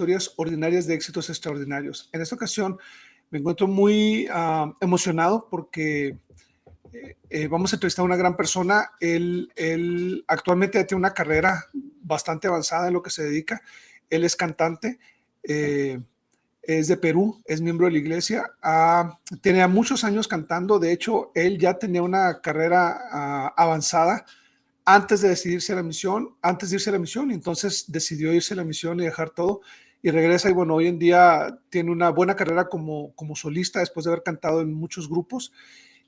historias ordinarias de éxitos extraordinarios. En esta ocasión me encuentro muy ah, emocionado porque eh, eh, vamos a entrevistar a una gran persona. Él, él actualmente tiene una carrera bastante avanzada en lo que se dedica. Él es cantante, eh, es de Perú, es miembro de la iglesia, ah, tiene muchos años cantando. De hecho, él ya tenía una carrera ah, avanzada antes de decidirse a la misión, antes de irse a la misión, entonces decidió irse a la misión y dejar todo y regresa y bueno, hoy en día tiene una buena carrera como, como solista después de haber cantado en muchos grupos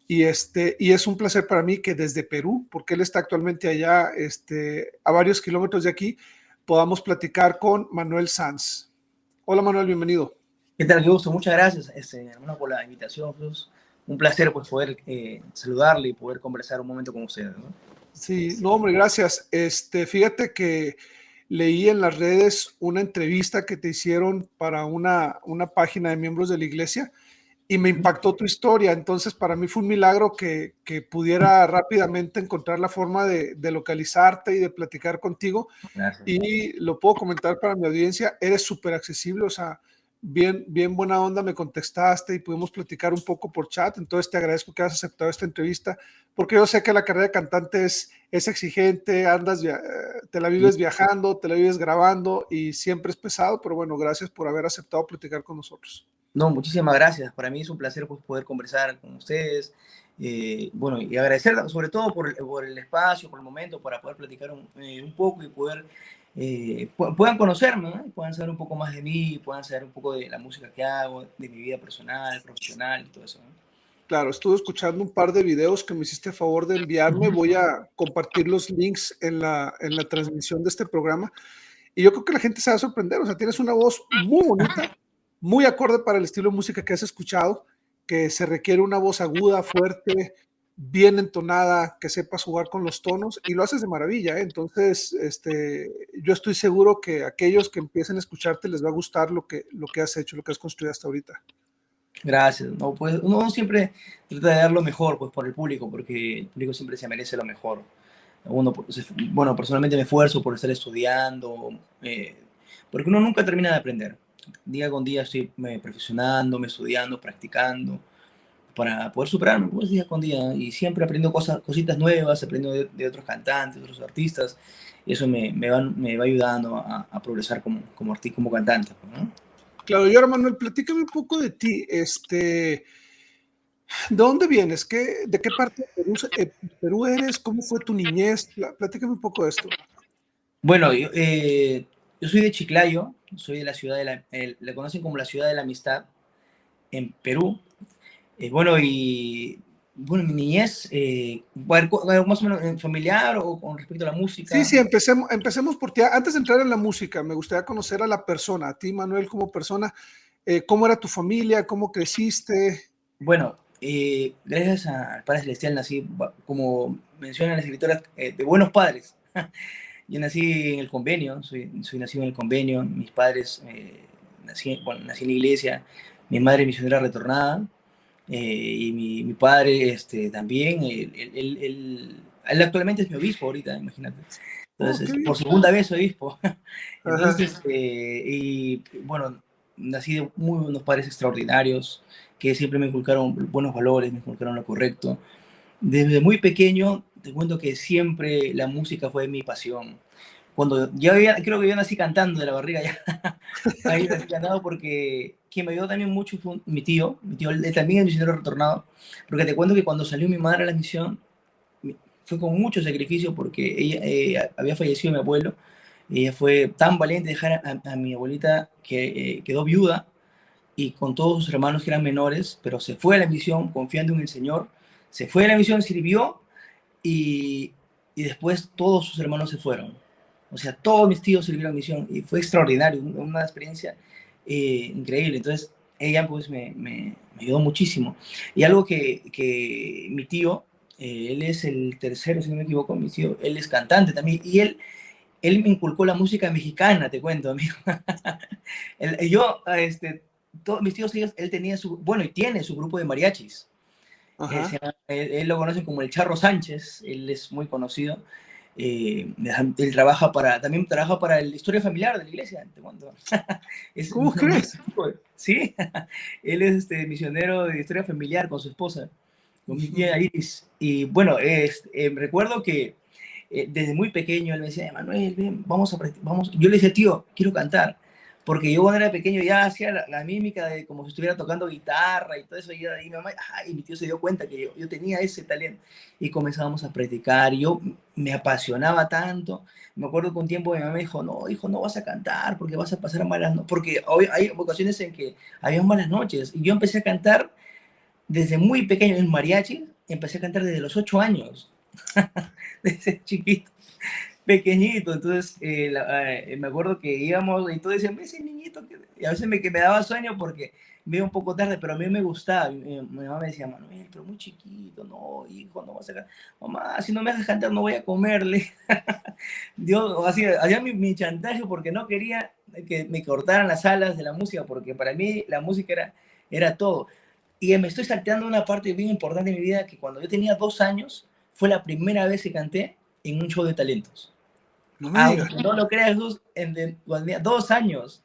y, este, y es un placer para mí que desde Perú, porque él está actualmente allá este, a varios kilómetros de aquí, podamos platicar con Manuel Sanz. Hola Manuel, bienvenido. ¿Qué tal? Qué gusto, muchas gracias este, hermano, por la invitación. Pues, un placer pues, poder eh, saludarle y poder conversar un momento con ustedes. ¿no? Sí, no, hombre, gracias. Este, fíjate que leí en las redes una entrevista que te hicieron para una, una página de miembros de la iglesia y me impactó tu historia. Entonces, para mí fue un milagro que, que pudiera rápidamente encontrar la forma de, de localizarte y de platicar contigo. Gracias. Y lo puedo comentar para mi audiencia, eres súper accesible, o sea, bien, bien buena onda, me contestaste y pudimos platicar un poco por chat. Entonces, te agradezco que hayas aceptado esta entrevista, porque yo sé que la carrera de cantante es, es exigente, andas, te la vives viajando, te la vives grabando y siempre es pesado, pero bueno, gracias por haber aceptado platicar con nosotros. No, muchísimas gracias. Para mí es un placer pues, poder conversar con ustedes. Eh, bueno, y agradecer sobre todo por, por, el espacio, por el momento, para poder platicar un, eh, un poco y poder, eh, puedan conocerme, ¿no? puedan saber un poco más de mí, puedan saber un poco de la música que hago, de mi vida personal, profesional y todo eso. ¿no? Claro, estuve escuchando un par de videos que me hiciste a favor de enviarme. Voy a compartir los links en la, en la transmisión de este programa. Y yo creo que la gente se va a sorprender. O sea, tienes una voz muy bonita, muy acorde para el estilo de música que has escuchado, que se requiere una voz aguda, fuerte, bien entonada, que sepas jugar con los tonos y lo haces de maravilla. ¿eh? Entonces, este, yo estoy seguro que aquellos que empiecen a escucharte les va a gustar lo que, lo que has hecho, lo que has construido hasta ahorita. Gracias. No, pues, uno siempre trata de dar lo mejor pues, por el público, porque el público siempre se merece lo mejor. Uno, bueno, personalmente me esfuerzo por estar estudiando, eh, porque uno nunca termina de aprender día con día estoy me, perfeccionando, estudiando, practicando, para poder superarme, pues día con día. Y siempre aprendo cosas, cositas nuevas, aprendo de, de otros cantantes, otros artistas. Y eso me, me, va, me va ayudando a, a progresar como, como artista, como cantante. ¿no? Claro, y ahora Manuel, platícame un poco de ti. Este, ¿De dónde vienes? ¿Qué, ¿De qué parte de Perú, eh, Perú, eres? ¿Cómo fue tu niñez? Platícame un poco de esto. Bueno, yo, eh, yo soy de Chiclayo, soy de la ciudad de la, eh, le conocen como la ciudad de la amistad en Perú. Eh, bueno, y bueno, mi niñez, eh, más o menos familiar o con respecto a la música. Sí, sí, empecemos, empecemos por ti. Antes de entrar en la música, me gustaría conocer a la persona, a ti, Manuel, como persona. Eh, ¿Cómo era tu familia? ¿Cómo creciste? Bueno, eh, gracias al Padre Celestial nací, como mencionan las escritoras, eh, de buenos padres. Yo nací en el convenio, soy, soy nacido en el convenio, mis padres, eh, nací, bueno, nací en la iglesia, mi madre misionera retornada, eh, y mi, mi, padre este, también, él, él, él, él, actualmente es mi obispo ahorita, imagínate. Entonces, okay. por segunda vez obispo. Entonces, eh, y bueno, nací de muy buenos padres extraordinarios, que siempre me inculcaron buenos valores, me inculcaron lo correcto. Desde muy pequeño te cuento que siempre la música fue mi pasión. Cuando yo había, creo que yo nací cantando de la barriga ya, ahí nací cantando porque quien me ayudó también mucho fue mi tío, mi tío él también es misionero retornado, porque te cuento que cuando salió mi madre a la misión, fue con mucho sacrificio porque ella eh, había fallecido mi abuelo, ella fue tan valiente de dejar a, a mi abuelita que eh, quedó viuda y con todos sus hermanos que eran menores, pero se fue a la misión confiando en el Señor, se fue a la misión, sirvió y, y, después todos sus hermanos se fueron. O sea, todos mis tíos sirvieron misión y fue extraordinario, una experiencia eh, increíble. Entonces, ella pues me, me, me, ayudó muchísimo. Y algo que, que mi tío, eh, él es el tercero, si no me equivoco, mi tío, él es cantante también, y él, él me inculcó la música mexicana, te cuento, amigo. yo, este, todos mis tíos, él tenía su, bueno, y tiene su grupo de mariachis. Él, él, lo conocen como el Charro Sánchez, él es muy conocido. Eh, él trabaja para, también trabaja para la historia familiar de la iglesia. ¿Cómo crees? Sí, él es este, misionero de historia familiar con su esposa, con mi tía Iris. Y bueno, es, eh, recuerdo que eh, desde muy pequeño él me decía, Manuel, vamos a vamos. Yo le decía, tío, quiero cantar porque yo cuando era pequeño ya hacía la, mímica de como si estuviera tocando guitarra y todo eso, y, mi mamá, y mi tío se dio cuenta que yo, yo, tenía ese talento, y comenzábamos a practicar, yo me apasionaba tanto, me acuerdo que un tiempo mi mamá me dijo, no, hijo, no vas a cantar porque vas a pasar malas noches, porque hoy hay ocasiones en que había malas noches, y yo empecé a cantar desde muy pequeño en mariachi, empecé a cantar desde los ocho años, desde chiquito pequeñito, entonces eh, eh, me acuerdo que íbamos y todos decían, ese niñito, y a veces me, que me daba sueño porque me iba un poco tarde, pero a mí me gustaba, mi, mamá me decía, Manuel, pero muy chiquito, no, hijo, no vas a mamá, si no me dejas cantar no voy a comerle, Dios, así, hacía mi, mi, chantaje porque no quería que me cortaran las alas de la música, porque para mí la música era, era todo, y me estoy salteando una parte bien importante de mi vida, que cuando yo tenía dos años, fue la primera vez que canté en un show de talentos. No, no lo creas, Jesús, en, dos años.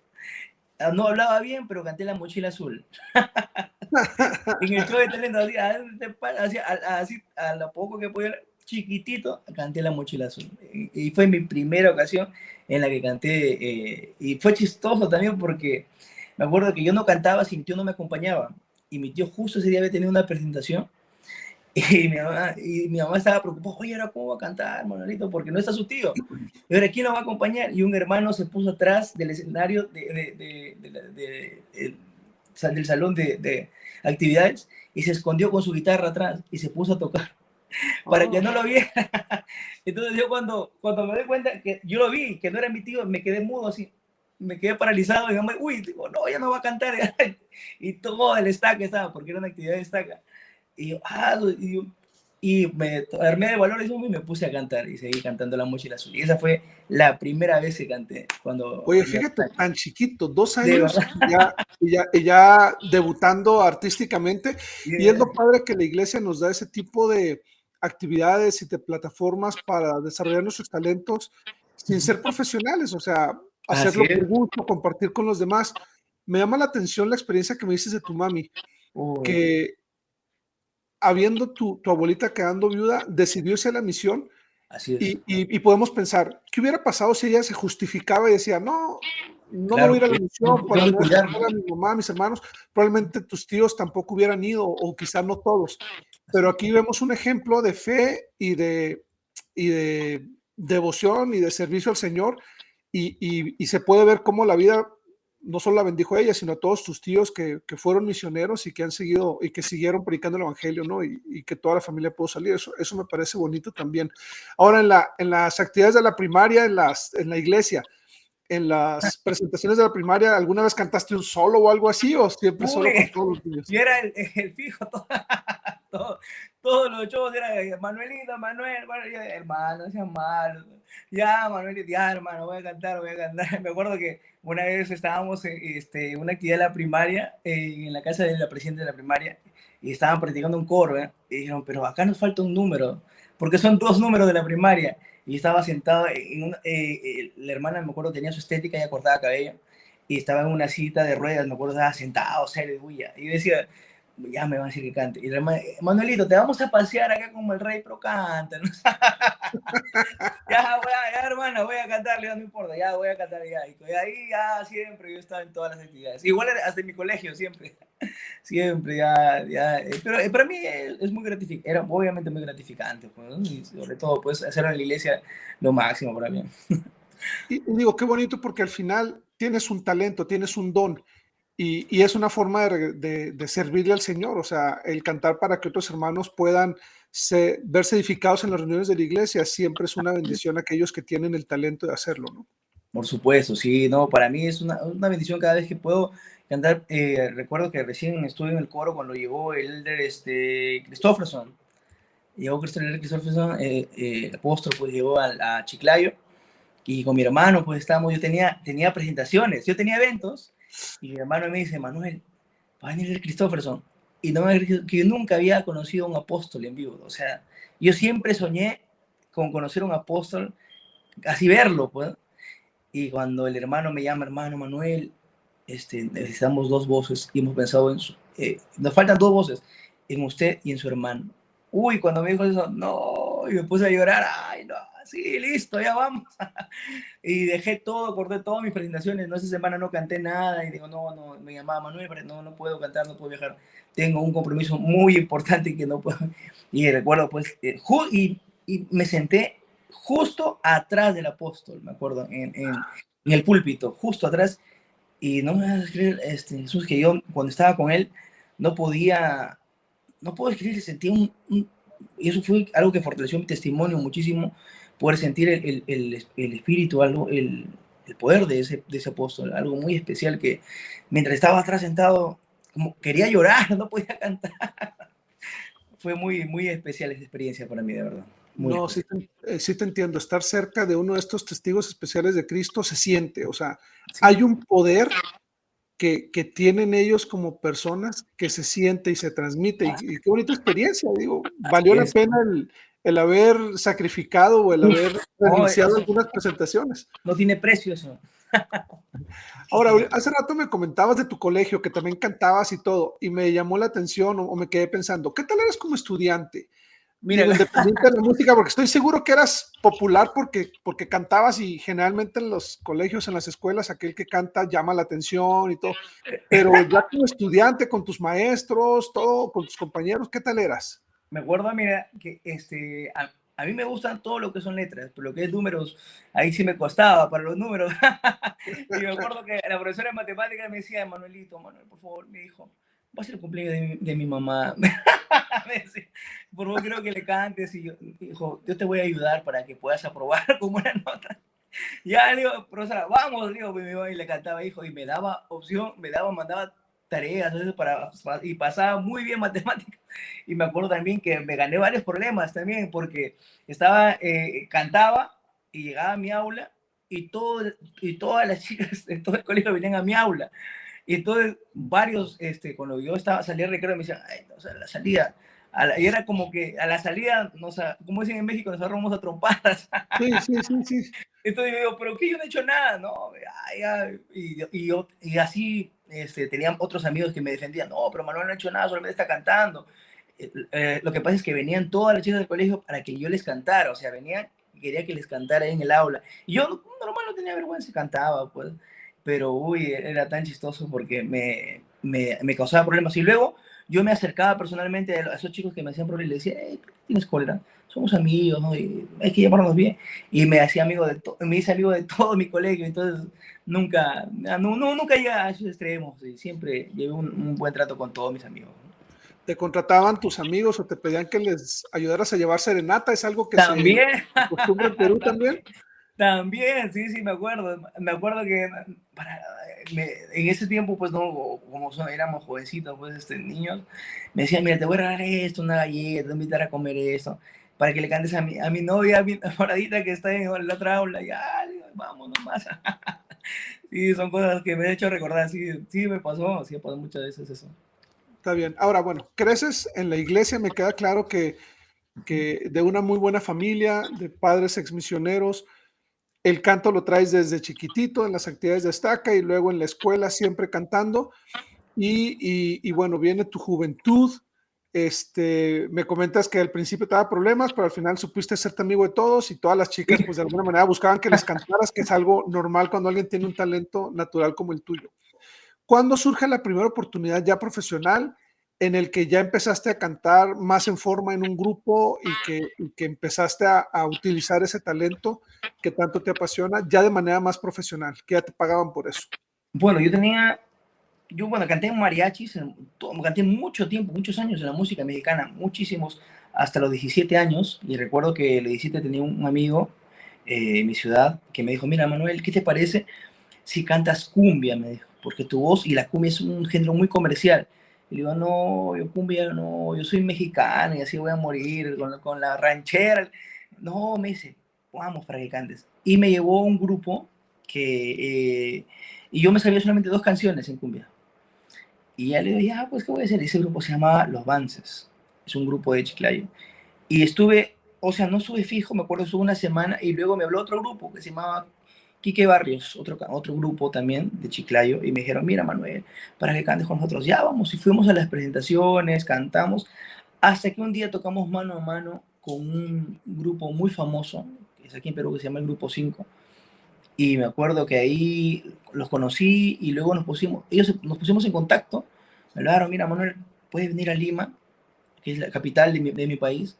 Ah, no hablaba bien, pero canté la mochila azul. en el show de talento, así, así, a lo poco que podía, chiquitito, canté la mochila azul. Y fue mi primera ocasión en la que canté. Eh, y fue chistoso también porque me acuerdo que yo no cantaba si mi tío no me acompañaba. Y mi tío justo ese día había tenido una presentación y mi, mamá, y mi mamá estaba preocupada, oye, ¿ahora cómo va a cantar, Manuelito? Porque no está su tío. Y ahora, ¿quién lo va a acompañar? Y un hermano se puso atrás del escenario de, del salón de, actividades y se escondió con su guitarra atrás y se puso a tocar para que no lo viera. Entonces yo cuando, cuando me doy cuenta que yo lo vi, que no era mi tío, me quedé mudo así, me quedé paralizado y mi mamá, uy, digo, no, ya no va a cantar. y todo el estaca estaba, porque era una actividad de estaca. Y yo, ah, y, me armé de valores y me puse a cantar y seguí cantando La Mochila Azul. Y esa fue la primera vez que canté. Cuando Oye, fíjate, tan chiquito, dos años, ya, ya, ya, debutando artísticamente. Y es lo padre que la iglesia nos da ese tipo de actividades y de plataformas para desarrollar nuestros talentos sin ser profesionales, o sea, hacerlo por gusto, compartir con los demás. Me llama la atención la experiencia que me dices de tu mami, que habiendo tu, tu, abuelita quedando viuda, decidió irse a la misión. Así es. Y, y, podemos pensar, ¿qué hubiera pasado si ella se justificaba y decía, no, no me voy a ir a la misión para cuidar a mi mamá, a mis hermanos? Probablemente tus tíos tampoco hubieran ido, o quizás no todos. Pero aquí vemos un ejemplo de fe y de, y de devoción y de servicio al Señor. Y, y, y se puede ver cómo la vida no solo la bendijo a ella, sino a todos tus tíos que, fueron misioneros y que han seguido y que siguieron predicando el evangelio, ¿no? Y, que toda la familia pudo salir. Eso, eso me parece bonito también. Ahora, en, la, en las actividades de la primaria, en, las, en la iglesia, en las presentaciones de la primaria, ¿alguna vez cantaste un solo o algo así o siempre solo con todos los niños? Y era el, el fijo, todo, todos los shows era Manuelito, Manuel, hermano, decía malo. Ya, Manuel, ya, hermano, voy a cantar, voy a cantar. Me acuerdo que una vez estábamos en este, una actividad de la primaria, en la casa de la presidenta de la primaria, y estaban practicando un coro, ¿eh? y dijeron, pero acá nos falta un número, porque son dos números de la primaria. Y estaba sentado, en una, eh, eh, la hermana, me acuerdo, tenía su estética, ya cortaba cabello, y estaba en una cita de ruedas, me acuerdo, estaba sentado, serio, y decía, ya me van a decir que cante. Y Manuelito, te vamos a pasear acá como el rey, pero canta. ya, voy a, ya, hermano, voy a cantarle, no importa, ya voy a cantar ya. Y ahí ya siempre, yo estaba en todas las actividades. Igual hasta en mi colegio, siempre. siempre, ya, ya. Eh, pero eh, para mí es, muy gratificante, era obviamente muy gratificante, pues, y sobre todo, pues, hacerlo en la iglesia lo máximo para mí. y digo, qué bonito porque al final tienes un talento, tienes un don y, es una forma de, servirle al Señor, o sea, el cantar para que otros hermanos puedan verse edificados en las reuniones de la iglesia siempre es una bendición a aquellos que tienen el talento de hacerlo, ¿no? Por supuesto, sí, no, para mí es una, bendición cada vez que puedo cantar. Eh, recuerdo que recién estuve en el coro cuando llegó el de este, Christopherson. Llegó Christopherson, eh, eh, el apóstol, pues llegó a, a, Chiclayo y con mi hermano, pues estábamos, yo tenía, tenía presentaciones, yo tenía eventos y mi hermano me dice, Manuel, va a venir el Christopherson. Y no me que yo nunca había conocido a un apóstol en vivo. O sea, yo siempre soñé con conocer a un apóstol, así verlo, pues. Y cuando el hermano me llama, hermano Manuel, este, necesitamos dos voces y hemos pensado en eh, nos faltan dos voces, en usted y en su hermano. Uy, cuando me dijo eso, no, y me puse a llorar, ay, no, sí, listo, ya vamos. y dejé todo, corté todas mis presentaciones, no, esa semana no canté nada y digo, no, no, me llamaba Manuel, pero no, no puedo cantar, no puedo viajar, tengo un compromiso muy importante que no puedo. Y recuerdo, pues, eh, y, y, me senté justo atrás del apóstol, me acuerdo, en, en, en el púlpito, justo atrás, y no me vas a creer, este, Jesús, que yo cuando estaba con él no podía, no puedo escribir, sentía un, y eso fue algo que fortaleció mi testimonio muchísimo, poder sentir el, el, el espíritu, algo, el, el poder de ese, de ese apóstol, algo muy especial que mientras estaba atrás sentado, como quería llorar, no podía cantar. fue muy, muy especial esa experiencia para mí, de verdad. no, sí te, eh, sí te, entiendo. Estar cerca de uno de estos testigos especiales de Cristo se siente. O sea, sí. hay un poder que, que, tienen ellos como personas que se siente y se transmite. Y, y qué bonita experiencia, digo, valió la pena el, el haber sacrificado o el haber renunciado no, algunas presentaciones. No tiene precio eso. Ahora, hace rato me comentabas de tu colegio, que también cantabas y todo, y me llamó la atención o, o me quedé pensando, ¿qué tal eras como estudiante? Mira, independiente de la música, porque estoy seguro que eras popular porque, porque cantabas y generalmente en los colegios, en las escuelas, aquel que canta llama la atención y todo. Pero ya como estudiante, con tus maestros, todo, con tus compañeros, ¿qué tal eras? Me acuerdo, mira, que este, a, a mí me gustan todo lo que son letras, pero lo que es números, ahí sí me costaba para los números. y me acuerdo que la profesora de matemáticas me decía, Manuelito, Manuel, por favor, me dijo, va a ser el cumpleaños de mi, de mi mamá. por favor, creo que le cantes. Y yo, dijo, yo te voy a ayudar para que puedas aprobar con buena nota. Ya, digo, profesora, vamos, digo, y le cantaba, hijo, y me daba opción, me daba, mandaba tareas para, y pasaba muy bien matemáticas. Y me acuerdo también que me gané varios problemas también, porque estaba, eh, cantaba y llegaba a mi aula y, todo, y todas las chicas de todo el colegio venían a mi aula. Y entonces varios, este, cuando yo estaba, salía al recreo, me decían, ay, no, o sea, la salida, la, y era como que a la salida, no, o sea, como dicen en México, nos agarramos a trompadas. Sí, sí, sí, sí. Entonces yo digo, pero ¿qué? Yo no he hecho nada, ¿no? Ay, ay, y, y, y así este, tenían otros amigos que me defendían, no, pero Manuel no ha hecho nada, solamente está cantando. Eh, eh, lo que pasa es que venían todas las chicas del colegio para que yo les cantara, o sea, venían quería que les cantara en el aula. Y yo normal no tenía vergüenza cantaba, pues pero uy, era tan chistoso porque me, me, causaba problemas. Y luego yo me acercaba personalmente a esos chicos que me hacían problemas y les decía, hey, tienes cólera? Somos amigos, ¿no? Y hay que llamarnos bien. Y me hacía amigo de me hice amigo de todo mi colegio, entonces nunca, no, no, nunca llegué a esos extremos y siempre llevé un, un buen trato con todos mis amigos. ¿Te contrataban tus amigos o te pedían que les ayudaras a llevar serenata? ¿Es algo que ¿También? se en Perú también? También, sí, sí, me acuerdo. Me acuerdo que para, me, en ese tiempo, pues no, como son, éramos jovencitos, pues este, niños, me decían, mira, te voy a regalar esto, una galleta, te voy a invitar a comer esto, para que le cantes a mi, a mi novia, a mi moradita que está en la otra aula, ya, vamos nomás. sí, son cosas que me he hecho recordar, sí, sí me pasó, sí me pasó muchas veces eso. Está bien. Ahora, bueno, creces en la iglesia, me queda claro que, que de una muy buena familia, de padres exmisioneros, el canto lo traes desde chiquitito en las actividades de estaca y luego en la escuela siempre cantando. Y, y, bueno, viene tu juventud. Este, me comentas que al principio te daba problemas, pero al final supiste serte amigo de todos y todas las chicas, pues de alguna manera buscaban que les cantaras, que es algo normal cuando alguien tiene un talento natural como el tuyo. ¿Cuándo surge la primera oportunidad ya profesional? En el que ya empezaste a cantar más en forma en un grupo y que, y que empezaste a, a, utilizar ese talento que tanto te apasiona ya de manera más profesional, que ya te pagaban por eso. Bueno, yo tenía, yo bueno, canté en mariachis, canté mucho tiempo, muchos años en la música mexicana, muchísimos, hasta los 17 años, y recuerdo que a los 17 tenía un amigo eh, en mi ciudad que me dijo, mira Manuel, ¿qué te parece si cantas cumbia? Me dijo, porque tu voz y la cumbia es un género muy comercial y le digo, no, yo cumbia, no, yo soy mexicano y así voy a morir con, con la ranchera. No, me dice, vamos para que cantes. Y me llevó a un grupo que, eh, y yo me sabía solamente dos canciones en cumbia. Y ya le digo, ya, pues, ¿qué voy a hacer? Ese grupo se llama Los Vances, es un grupo de Chiclayo. Y estuve o sea, no sube fijo, me acuerdo, estuvo una semana y luego me habló otro grupo que se llamaba Quique Barrios, otro, otro grupo también de Chiclayo, y me dijeron, mira Manuel, para que cantes con nosotros, ya vamos, y fuimos a las presentaciones, cantamos, hasta que un día tocamos mano a mano con un grupo muy famoso, que es aquí en Perú, que se llama el Grupo 5, y me acuerdo que ahí los conocí y luego nos pusimos, ellos nos pusimos en contacto, me hablaron, mira Manuel, puedes venir a Lima, que es la capital de mi, de mi país,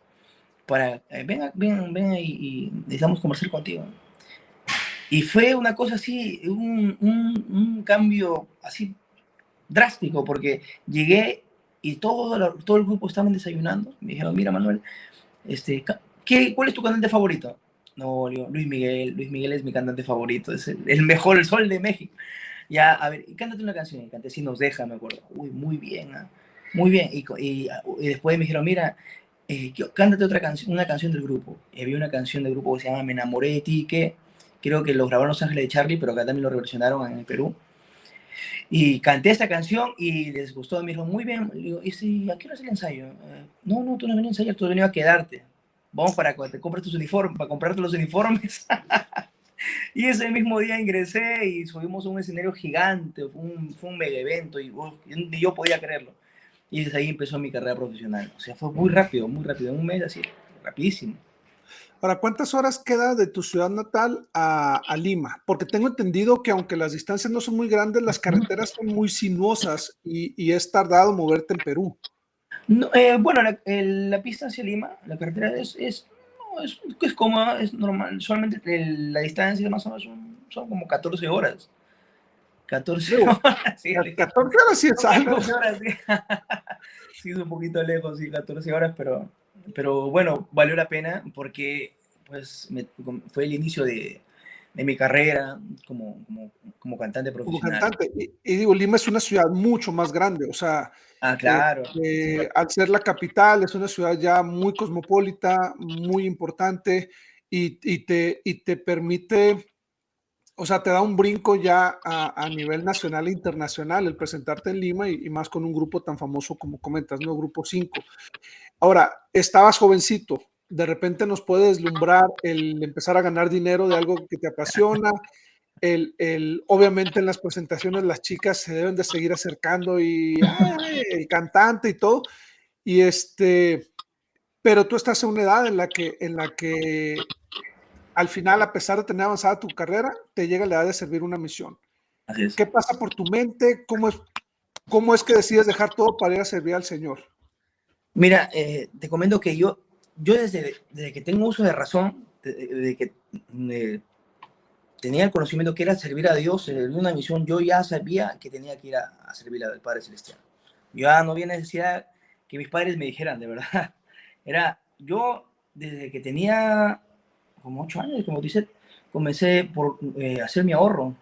para, eh, ven, ven, ven y, y necesitamos conversar contigo. Y fue una cosa así, un, un, un, cambio así drástico, porque llegué y todo, todo el grupo estaban desayunando. Me dijeron, mira Manuel, este, ¿qué, ¿cuál es tu cantante favorito? No, Luis Miguel, Luis Miguel es mi cantante favorito, es el, el mejor, el sol de México. Ya, a ver, cántate una canción, y Si nos deja, me acuerdo. Uy, muy bien, ¿eh? muy bien. Y, y, y, después me dijeron, mira, eh, cántate otra canción, una canción del grupo. Y había una canción del grupo que se llama Me enamoré de ti, que creo que los grabaron Los Ángeles de Charlie, pero acá también lo reversionaron en el Perú. Y canté esta canción y les gustó, me dijo, muy bien, le digo, ¿y si, a qué hora es el ensayo? Eh, no, no, tú no venías a ensayar, tú has venido a quedarte. Vamos para que te compres tus uniformes, para comprarte los uniformes. y ese mismo día ingresé y subimos a un escenario gigante, fue un, fue un mega evento y oh, ni yo podía creerlo. Y desde ahí empezó mi carrera profesional. O sea, fue muy rápido, muy rápido, en un mes así, rapidísimo. ¿Para cuántas horas queda de tu ciudad natal a, a, Lima? Porque tengo entendido que aunque las distancias no son muy grandes, las carreteras son muy sinuosas y, y es tardado moverte en Perú. No, eh, bueno, la, el, la, pista hacia Lima, la carretera es, es, no, es, es cómoda, es normal. Solamente el, la distancia más o menos son, son, como 14 horas. 14 horas. Sí, 14 horas sí es algo. 14 horas, sí. sí, es un poquito lejos, sí, 14 horas, pero pero bueno, valió la pena porque pues me, fue el inicio de, de mi carrera como, como, como, cantante profesional. Como cantante. Y, y, digo, Lima es una ciudad mucho más grande, o sea, ah, claro. Eh, eh, al ser la capital, es una ciudad ya muy cosmopolita, muy importante y, y, te, y te permite, o sea, te da un brinco ya a, nivel nacional e internacional el presentarte en Lima y, más con un grupo tan famoso como comentas, ¿no? Grupo 5. Ahora, estabas jovencito, de repente nos puede deslumbrar el empezar a ganar dinero de algo que te apasiona. El, el, obviamente en las presentaciones las chicas se deben de seguir acercando y el cantante y todo. Y este, pero tú estás en una edad en la que, en la que al final, a pesar de tener avanzada tu carrera, te llega la edad de servir una misión. ¿Qué pasa por tu mente? ¿Cómo es, ¿Cómo es que decides dejar todo para ir a servir al Señor? Mira, eh, te comento que yo, yo desde, desde, que tengo uso de razón, desde, desde que eh, tenía el conocimiento que era servir a Dios en una misión, yo ya sabía que tenía que ir a, a servir al Padre Celestial. Yo ya no había necesidad que mis padres me dijeran, de verdad. Era, yo desde que tenía como ocho años, como dice, comencé por eh, hacer mi ahorro.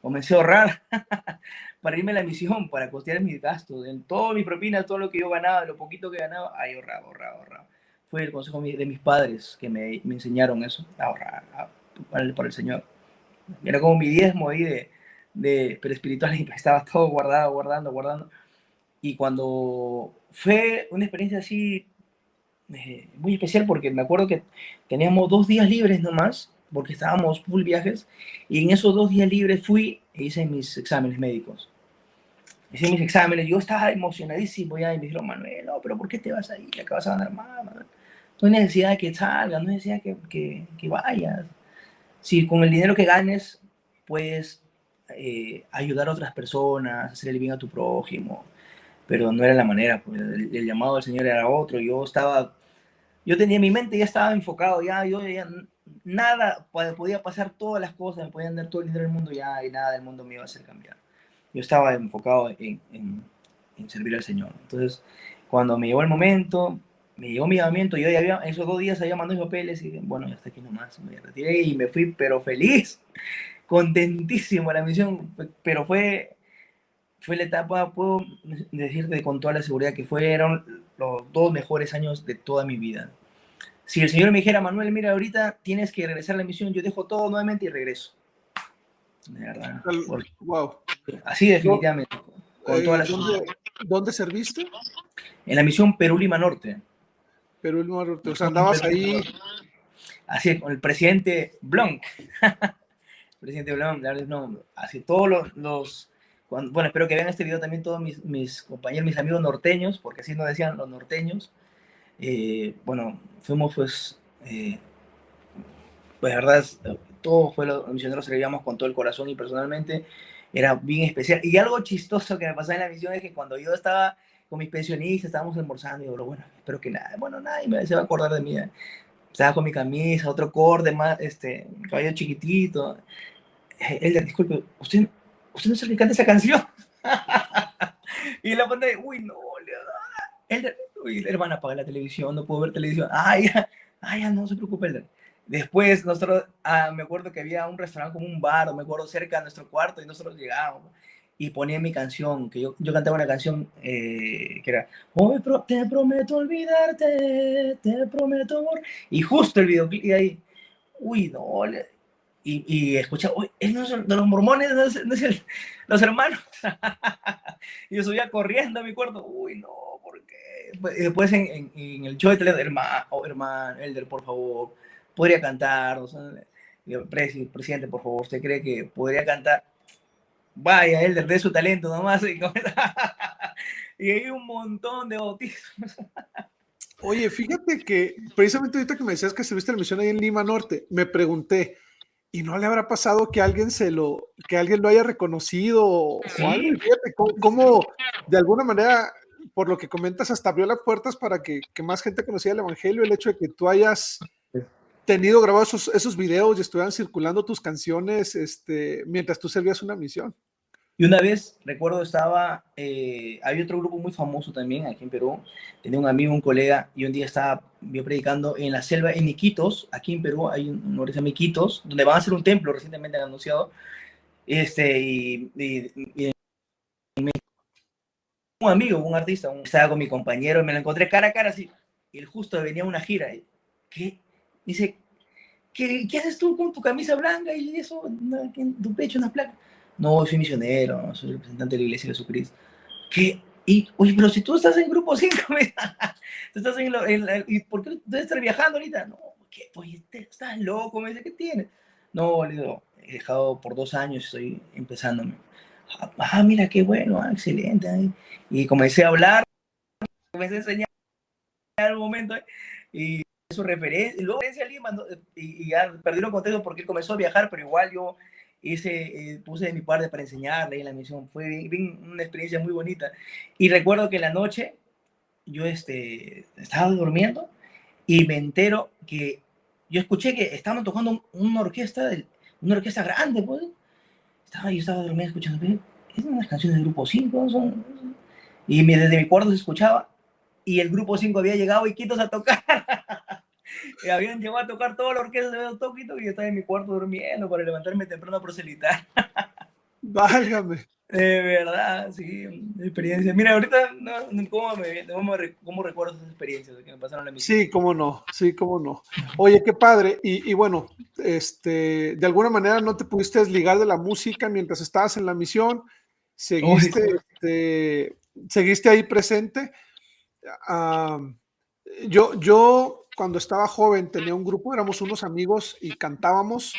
Comencé a ahorrar para irme a la misión, para costear mis gastos, en todo mi propina, todo lo que yo ganaba, lo poquito que ganaba, ahí ahorraba, ahorraba, ahorraba. Fue el consejo de mis padres que me, me enseñaron eso, ahorrar para el, el Señor. Era como mi diezmo ahí de, de, pero espiritual, y estaba todo guardado, guardando, guardando. Y cuando fue una experiencia así eh, muy especial, porque me acuerdo que teníamos dos días libres nomás, porque estábamos full viajes, y en esos dos días libres fui e hice mis exámenes médicos. Hice mis exámenes, yo estaba emocionadísimo ya, me dijeron, Manuel, no, pero ¿por qué te vas a ir? Acá vas a ganar más. No hay necesidad de que salgas, no hay necesidad que, que, que vayas. Si con el dinero que ganes puedes eh, ayudar a otras personas, hacer el bien a tu prójimo, pero no era la manera, pues el, el llamado del Señor era otro, yo estaba, yo tenía mi mente, ya estaba enfocado, ya, yo ya, nada, podía pasar todas las cosas, me podían dar todo el dinero del mundo ya y nada del mundo me iba a hacer cambiar. Yo estaba enfocado en, en, en servir al Señor. Entonces, cuando me llegó el momento, me llegó mi llamamiento, yo ya había, esos dos días había mandado mis papeles y bueno, ya está aquí nomás, me retiré y me fui, pero feliz, contentísimo la misión, pero fue, fue la etapa, puedo decirte con toda la seguridad que fueron los dos mejores años de toda mi vida si el Señor me dijera, Manuel, mira, ahorita tienes que regresar a la misión, yo dejo todo nuevamente y regreso. De verdad. Porque, wow. Así definitivamente. Con eh, ¿dónde, ¿Dónde serviste? En la misión Perú-Lima Norte. Perú Lima Norte. O sea, andabas ahí. Así, con el presidente Blanc. presidente Blanc, no, así todos los, los bueno, espero que vean este video también todos mis, mis, compañeros, mis amigos norteños, porque así nos decían los norteños. Eh, bueno, fuimos pues, eh, pues verdad, todos fue los misioneros servíamos con todo el corazón y personalmente era bien especial. Y algo chistoso que me pasaba en la misión es que cuando yo estaba con mis pensionistas, estábamos almorzando, y yo, bueno, espero que nada, bueno, nadie me se va a acordar de mí. ¿eh? Estaba con mi camisa, otro corde más, este, caballo chiquitito. Elder, disculpe, ¿usted, usted no es el que canta esa canción? y la pantalla, uy, no, Elder, uy, hermana, apaga la televisión, no puedo ver televisión. Ay, ay, no se preocupe. Después, nosotros, ah, me acuerdo que había un restaurante como un bar, me acuerdo cerca de nuestro cuarto y nosotros llegábamos y ponía mi canción, que yo, yo cantaba una canción eh, que era, hoy te prometo olvidarte, te prometo amor, y justo el videoclip y ahí, uy, no, y, y escucha, uy, es de los mormones, no es, los hermanos, y yo subía corriendo a mi cuarto, uy, no, ¿por qué? Y después en, en, el show de tele, hermano, oh, hermano, Elder, por favor, podría cantar, o sea, presidente, por favor, ¿usted cree que podría cantar? Vaya, él de su talento nomás. Y, y hay un montón de bautismos. Oye, fíjate que precisamente ahorita que me decías que viste la misión ahí en Lima Norte, me pregunté, ¿y no le habrá pasado que alguien se lo, que alguien lo haya reconocido o algo? Fíjate cómo, de alguna manera, por lo que comentas, hasta abrió las puertas para que, que más gente conociera el Evangelio, el hecho de que tú hayas tenido grabados esos, esos videos y estuvieran circulando tus canciones este, mientras tú servías una misión. Y una vez, recuerdo, estaba, eh, otro grupo muy famoso también aquí en Perú, tenía un amigo, un colega, y un día estaba yo predicando en la selva en Iquitos, aquí en Perú hay un lugar que se llama Iquitos, donde van a hacer un templo, recientemente han anunciado, este, y, un amigo, un artista, estaba con mi compañero, me lo encontré cara a cara así, y él justo venía a una gira, ¿qué? Dice, ¿qué, ¿qué haces tú con tu camisa blanca y eso, en tu pecho una placa? No, soy misionero, soy representante de la Iglesia de Jesucristo. ¿Qué? Y, oye, pero si tú estás en grupo 5, tú estás en, ¿y por qué debes estar viajando ahorita? No, ¿qué? Oye, estás loco, me dice, ¿qué tienes? No, le digo, he dejado por dos años, estoy empezándome. Ah, mira, qué bueno, ah, excelente. Y comencé a hablar, comencé a enseñar en un momento, y su referencia, y luego referencia a Lima, y, ya perdieron contexto porque él comenzó a viajar, pero igual yo hice, eh, puse de mi parte para enseñarle en la misión, fue una experiencia muy bonita. Y recuerdo que la noche yo este, estaba durmiendo y me entero que yo escuché que estaban tocando una orquesta, una orquesta grande, pues. Estaba, yo estaba durmiendo escuchando, es unas canciones del grupo 5, son... y desde mi cuarto se escuchaba, y el grupo 5 había llegado y quitos a tocar. y habían llegado a tocar toda la orquesta de Toquito y yo estaba en mi cuarto durmiendo para levantarme temprano a proselitar. Válgame. De verdad, sí, experiencia. Mira, ahorita, no, ¿cómo, me, cómo, cómo, recuerdo esas experiencias que me pasaron en la misión? Sí, cómo no, sí, cómo no. Oye, qué padre. Y, y, bueno, este, de alguna manera no te pudiste desligar de la música mientras estabas en la misión. Seguiste, este, seguiste ahí presente. Uh, yo, yo cuando estaba joven tenía un grupo, éramos unos amigos y cantábamos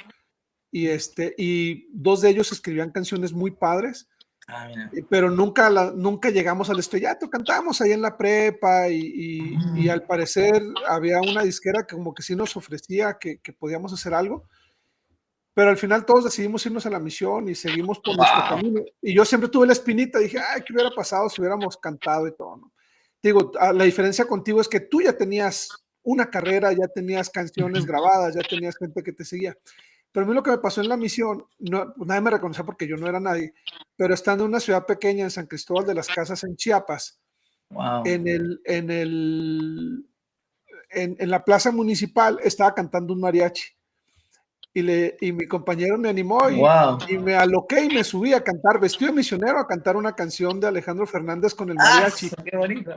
y este y dos de ellos escribían canciones muy padres. Ah, pero nunca, la, nunca llegamos al estrellato, cantábamos ahí en la prepa y, y, al parecer había una disquera que como que sí nos ofrecía que, que, podíamos hacer algo, pero al final todos decidimos irnos a la misión y seguimos por nuestro camino. Y yo siempre tuve la espinita, dije, ay, ¿qué hubiera pasado si hubiéramos cantado y todo? ¿no? digo, ah, la diferencia contigo es que tú ya tenías una carrera, ya tenías canciones grabadas, ya tenías gente que te seguía. Pero a mí lo que me pasó en la misión, no, pues, nadie me reconocía porque yo no era nadie, pero estando en una ciudad pequeña, en San Cristóbal de las Casas, en Chiapas, en, el, en, el, en, en, la plaza municipal estaba cantando un mariachi y, le, y mi compañero me animó y, me aloqué y me subí a cantar, vestido de misionero, a cantar una canción de Alejandro Fernández con el ah, mariachi. ¡Qué bonito!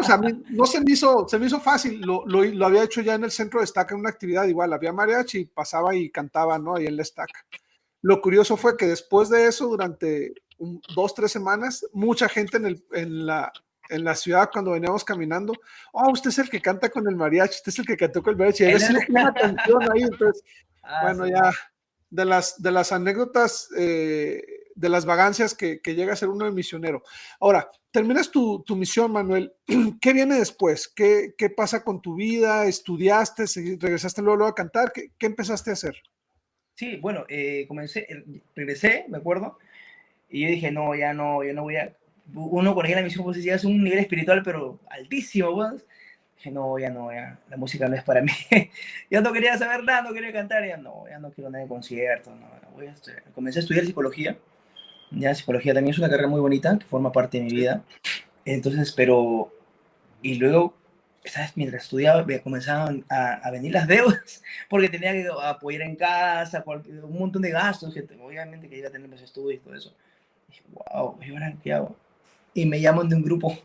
o sea, no se me hizo, se me hizo fácil, lo, lo, lo, había hecho ya en el centro de estaca en una actividad igual, había mariachi, pasaba y cantaba, ¿no? Ahí en la estaca. Lo curioso fue que después de eso, durante dos, tres semanas, mucha gente en, el, en, la, en la ciudad cuando veníamos caminando. Oh, usted es el que canta con el mariachi, usted es el que cantó con el mariachi. una canción ahí, entonces, ah, bueno, ya de las, de las anécdotas, eh, de las vagancias que, llega a ser uno de misionero. Ahora, terminas tu, misión, Manuel. ¿Qué viene después? ¿Qué, ¿Qué, pasa con tu vida? ¿Estudiaste? ¿Regresaste luego, a cantar? ¿Qué, ¿Qué, empezaste a hacer? Sí, bueno, eh, comencé, regresé, me acuerdo, y yo dije, no, ya no, yo no voy a... Uno con la misión, pues ya es un nivel espiritual, pero altísimo, pues. Dije, no, ya no, ya, la música no es para mí. ya no quería saber nada, no quería cantar, ya no, ya no quiero nada de conciertos, no, voy a Comencé a estudiar psicología, ya psicología también es una carrera muy bonita, que forma parte de mi vida. Entonces, pero, y luego, ¿sabes? Mientras estudiaba, comenzaban a, a, venir las deudas, porque tenía que apoyar en casa, un montón de gastos, que obviamente que iba a tener mis estudios y todo eso dije, wow, ¿y ahora qué hago? Y me llaman de un grupo,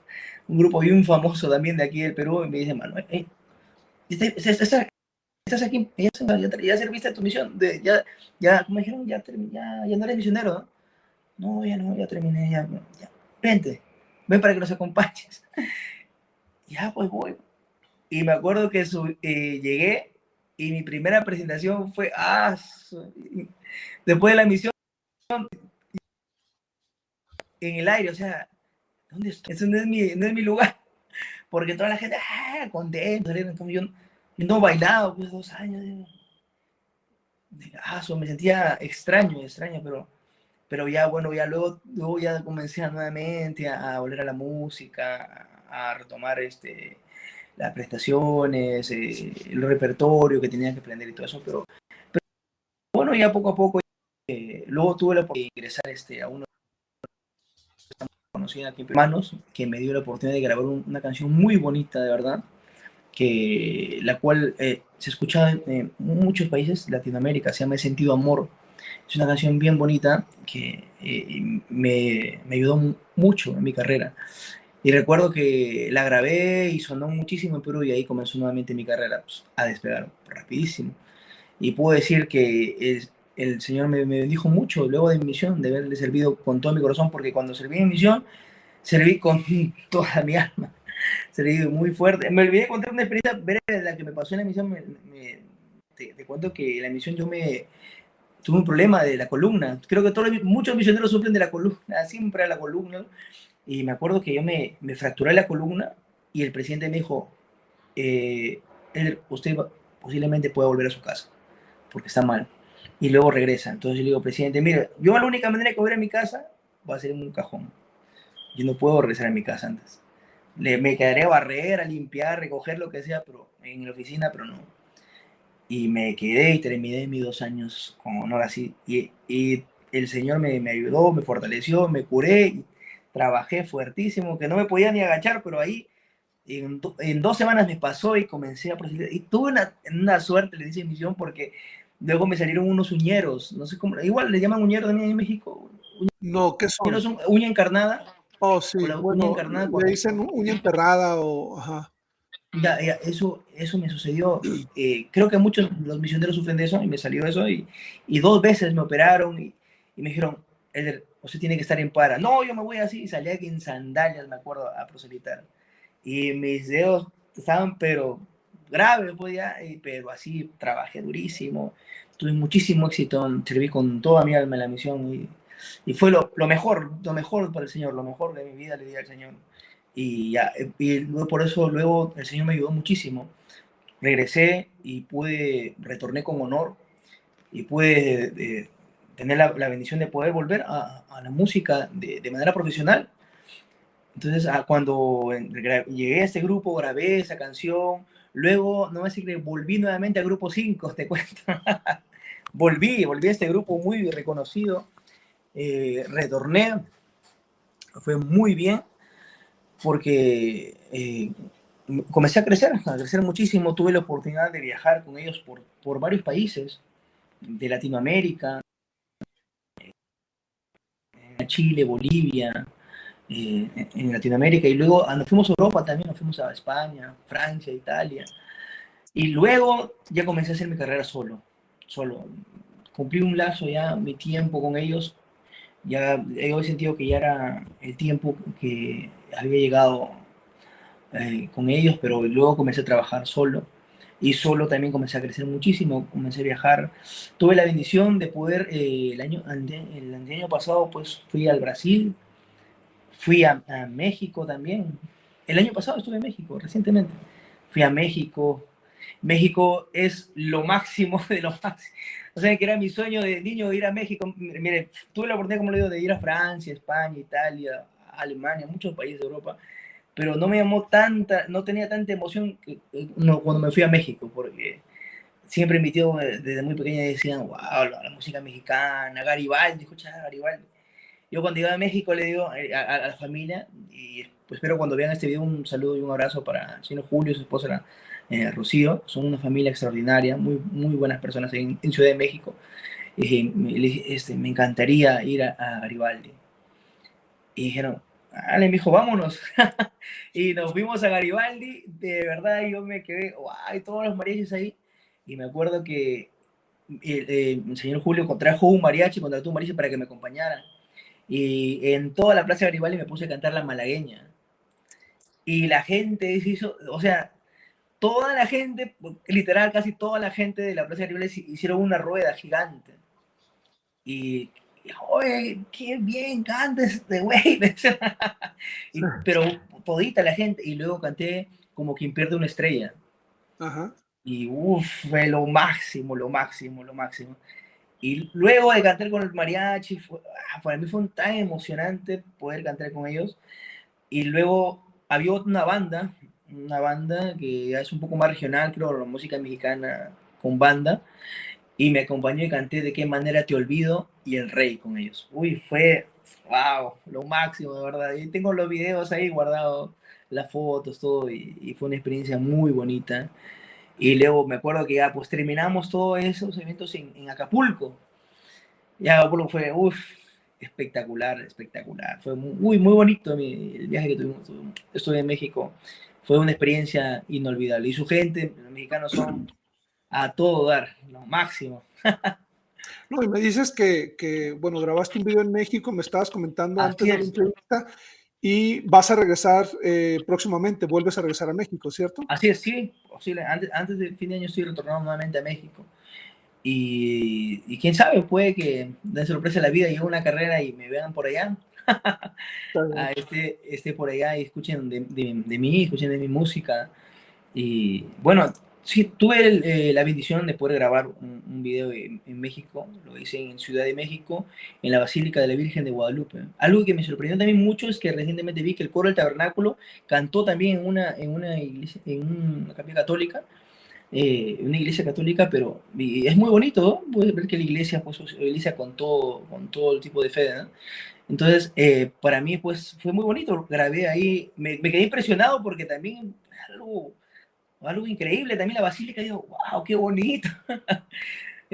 un grupo bien famoso también de aquí del Perú, y me dicen, Manuel, hey, estás aquí, ya, ya, serviste tu misión, de, ya, ya, como dijeron, ya, ya, ya no eres misionero, ¿no? No, ya no, ya terminé, ya, ya, vente, ven para que nos acompañes. ya, pues voy. Y me acuerdo que eh, llegué y mi primera presentación fue, ah, después de la misión, en el aire, o sea, ¿dónde no es mi, no es mi lugar. Porque toda la gente, ah, contento, no he bailado, pues dos años. Ah, me sentía extraño, extraño, pero, pero ya, bueno, ya luego, luego ya comencé nuevamente a, volver a la música, a, retomar este, las prestaciones, eh, el repertorio que tenía que aprender y todo eso, pero, bueno, ya poco a poco, eh, luego tuve la oportunidad de ingresar este, a uno conocida aquí en Manos, que me dio la oportunidad de grabar una canción muy bonita, de verdad, que la cual eh, se escucha en muchos países de Latinoamérica, se llama Sentido Amor. Es una canción bien bonita que eh, me, me, ayudó mucho en mi carrera. Y recuerdo que la grabé y sonó muchísimo en Perú y ahí comenzó nuevamente mi carrera pues, a despegar rapidísimo. Y puedo decir que es, el Señor me, me, bendijo mucho luego de mi misión, de haberle servido con todo mi corazón, porque cuando serví en misión, serví con toda mi alma, serví muy fuerte. Me olvidé contar una experiencia breve de la que me pasó en la misión. Me, te, cuento que en la misión yo me tuve un problema de la columna. Creo que todos muchos misioneros sufren de la columna, siempre a la columna. Y me acuerdo que yo me, me fracturé la columna y el presidente me dijo, eh, usted posiblemente pueda volver a su casa, porque está mal y luego regresa. Entonces yo le digo, presidente, mire, yo la única manera de volver a mi casa va a ser en un cajón. Yo no puedo regresar a mi casa antes. Le, me quedaré a barrer, a limpiar, recoger lo que sea, pero en la oficina, pero no. Y me quedé y terminé mis dos años con honor así. Y, y el Señor me, me, ayudó, me fortaleció, me curé, y trabajé fuertísimo, que no me podía ni agachar, pero ahí en, en dos semanas me pasó y comencé a proceder. Y tuve una, una suerte, le dice misión, porque Luego me salieron unos uñeros, no sé cómo, igual le llaman uñero también en México. no, ¿qué son? son? Uña encarnada. Oh, sí. Bueno, uña encarnada. Le dicen uña enterrada o... Ajá. Ya, ya, eso, eso me sucedió. Eh, creo que muchos los misioneros sufren de eso y me salió eso y, y dos veces me operaron y, y me dijeron, Eder, usted tiene que estar en para. No, yo me voy así y salí aquí en sandalias, me acuerdo, a proselitar. Y mis dedos estaban, pero grave, pues pero así trabajé durísimo, tuve muchísimo éxito, serví con toda mi alma en la misión y, fue lo, mejor, lo mejor para el Señor, lo mejor de mi vida le di al Señor. Y, ya, y por eso luego el Señor me ayudó muchísimo. Regresé y pude, retorné con honor y pude eh, tener la, bendición de poder volver a, a la música de, de, manera profesional. Entonces, ah, cuando llegué a este grupo, grabé esa canción, Luego, no me sé que volví nuevamente a Grupo 5, te cuento. volví, volví a este grupo muy reconocido. Eh, retorné, fue muy bien, porque eh, comencé a crecer, a crecer muchísimo. Tuve la oportunidad de viajar con ellos por, por varios países de Latinoamérica, Chile, Bolivia, eh, en Latinoamérica y luego ah, nos fuimos a Europa también, nos fuimos a España, Francia, Italia. Y luego ya comencé a hacer mi carrera solo, solo. Cumplí un lazo ya, mi tiempo con ellos. Ya he sentido que ya era el tiempo que había llegado eh, con ellos, pero luego comencé a trabajar solo y solo también comencé a crecer muchísimo, comencé a viajar. Tuve la bendición de poder, eh, el, año, el año pasado pues fui al Brasil, fui a, a, México también. El año pasado estuve en México, recientemente. Fui a México. México es lo máximo de lo máximo. O sea, que era mi sueño de niño ir a México. Mire, tuve la oportunidad, como le digo, de ir a Francia, España, Italia, Alemania, muchos países de Europa pero no me llamó tanta, no tenía tanta emoción cuando me fui a México, porque siempre mi tío desde muy pequeña decían, wow, la, música mexicana, Garibaldi, escucha Garibaldi. Yo cuando iba a México le digo eh, a, la familia, y pues espero cuando vean este video un saludo y un abrazo para el señor Julio y su esposa eh, Rocío, son una familia extraordinaria, muy, muy buenas personas en, Ciudad de México. Y, este, me encantaría ir a, Garibaldi. Y dijeron, Ale me dijo, vámonos. y nos fuimos a Garibaldi. De verdad, yo me quedé, guay, todos los mariachis ahí. Y me acuerdo que el, señor Julio trajo un mariachi, contrató un mariachi para que me acompañara. Y en toda la plaza Garibaldi me puse a cantar la malagueña. Y la gente hizo, o sea, toda la gente, literal, casi toda la gente de la plaza Garibaldi hicieron una rueda gigante. Y oye, qué bien canta este güey. pero todita la gente, y luego canté como quien pierde una estrella. Ajá. Y uff, fue lo máximo, lo máximo, lo máximo. Y luego de cantar con el mariachi, fue, ah, para mí fue tan emocionante poder cantar con ellos. Y luego había una banda, una banda que es un poco más regional, creo, la música mexicana con banda y me acompañó y canté De qué manera te olvido y El Rey con ellos. Uy, fue, wow, lo máximo, de verdad. Y tengo los videos ahí guardados, las fotos, todo, y, fue una experiencia muy bonita. Y luego me acuerdo que ya pues terminamos todos esos eventos en, en Acapulco. Y Acapulco fue, uff, espectacular, espectacular. Fue muy, muy bonito el viaje que tuvimos. Estuve en México. Fue una experiencia inolvidable. Y su gente, los mexicanos son a todo dar, lo máximo. no, y me dices que, que, bueno, grabaste un video en México, me estabas comentando antes de la entrevista, y vas a regresar eh, próximamente, vuelves a regresar a México, ¿cierto? Así es, sí, posible. Antes, antes del fin de año estoy retornando nuevamente a México. Y, y, quién sabe, puede que de sorpresa la vida llegue una carrera y me vean por allá. esté, esté, por allá y escuchen de, de, de mí, escuchen de mi música. Y bueno, Sí, tuve eh, la bendición de poder grabar un, video en, México, lo hice en Ciudad de México, en la Basílica de la Virgen de Guadalupe. Algo que me sorprendió también mucho es que recientemente vi que el coro del tabernáculo cantó también en una, en una iglesia, en una capilla católica, eh, una iglesia católica, pero es muy bonito, puedes ver que la iglesia, pues, la iglesia con todo, con todo el tipo de fe, Entonces, eh, para mí, pues, fue muy bonito, grabé ahí, me, me quedé impresionado porque también algo algo increíble también la basílica, digo, wow, qué bonito.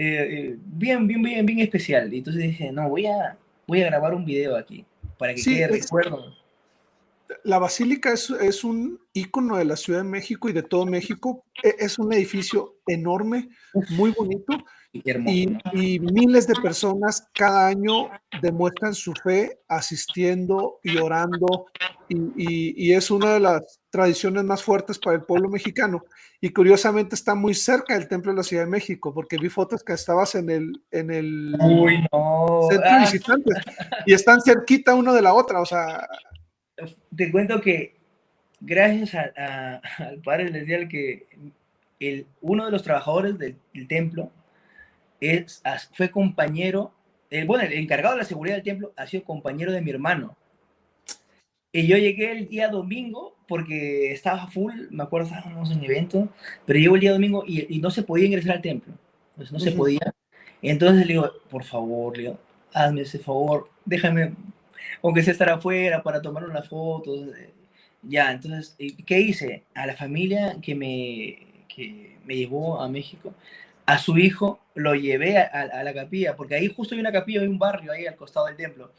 Eh, eh, bien, bien, bien, bien especial. Y entonces dije, no, voy a, voy a grabar un video aquí para que quede recuerdo. La basílica es, es, un ícono de la Ciudad de México y de todo México. E, es un edificio enorme, muy bonito. Y, miles de personas cada año demuestran su fe asistiendo y orando y, es una de las tradiciones más fuertes para el pueblo mexicano. Y curiosamente está muy cerca del Templo de la Ciudad de México, porque vi fotos que estabas en el, en el centro de visitantes y están cerquita uno de la otra. O sea, te cuento que gracias al Padre Celestial que el, uno de los trabajadores del templo es, fue compañero, el, bueno, el encargado de la seguridad del templo ha sido compañero de mi hermano. Y yo llegué el día domingo porque estaba full, me acuerdo, estábamos en evento, pero llegó el día domingo y, no se podía ingresar al templo. Pues no se podía. Entonces le digo, por favor, le digo, hazme ese favor, déjame, aunque sea estar afuera para tomar unas fotos. Ya, entonces, ¿qué hice? A la familia que me, que me llevó a México, a su hijo lo llevé a, la capilla, porque ahí justo hay una capilla, hay un barrio ahí al costado del templo.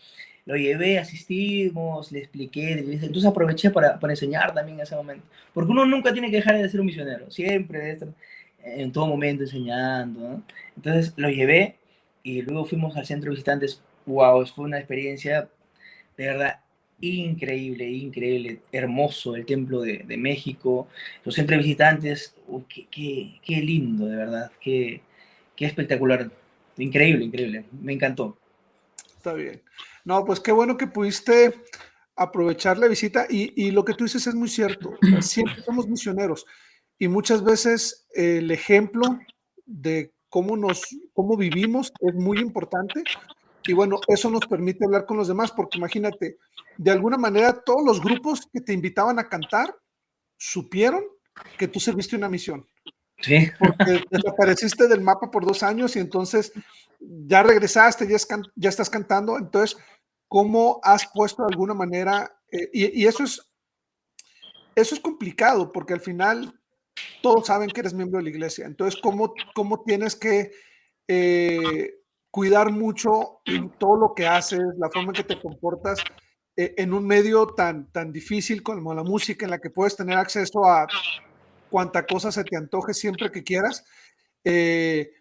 Lo llevé, asistimos, le expliqué, entonces aproveché para, para enseñar también en ese momento, porque uno nunca tiene que dejar de ser un misionero, siempre en todo momento enseñando. Entonces lo llevé y luego fuimos al centro de visitantes. Wow, fue una experiencia de verdad increíble, increíble, hermoso el templo de, México, los siempre visitantes, qué, qué, lindo, de verdad, qué, qué espectacular, increíble, increíble, me encantó. Está bien. No, pues qué bueno que pudiste aprovechar la visita y, y lo que tú dices es muy cierto, siempre somos misioneros y muchas veces el ejemplo de cómo nos, cómo vivimos es muy importante y bueno, eso nos permite hablar con los demás, porque imagínate, de alguna manera todos los grupos que te invitaban a cantar supieron que tú serviste una misión. Sí. Porque desapareciste del mapa por dos años y entonces ya regresaste, ya, ya estás cantando. Entonces, ¿cómo has puesto de alguna manera? Eh, y, eso es eso es complicado porque al final todos saben que eres miembro de la iglesia. Entonces, ¿cómo, cómo tienes que eh, cuidar mucho todo lo que haces, la forma en que te comportas en un medio tan, tan difícil como la música, en la que puedes tener acceso a cuanta cosa se te antoje siempre que quieras, eh,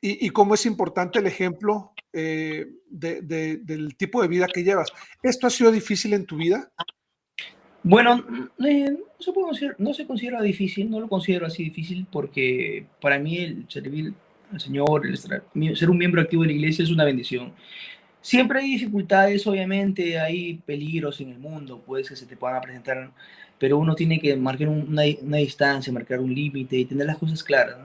y, cómo es importante el ejemplo eh, del tipo de vida que llevas. ¿Esto ha sido difícil en tu vida? Bueno, no, se no se considera difícil, no lo considero así difícil porque para mí el servir al Señor, ser un miembro activo de la iglesia es una bendición. Siempre hay dificultades, obviamente, hay peligros en el mundo, puede que se te puedan presentar, pero uno tiene que marcar una, distancia, marcar un límite y tener las cosas claras.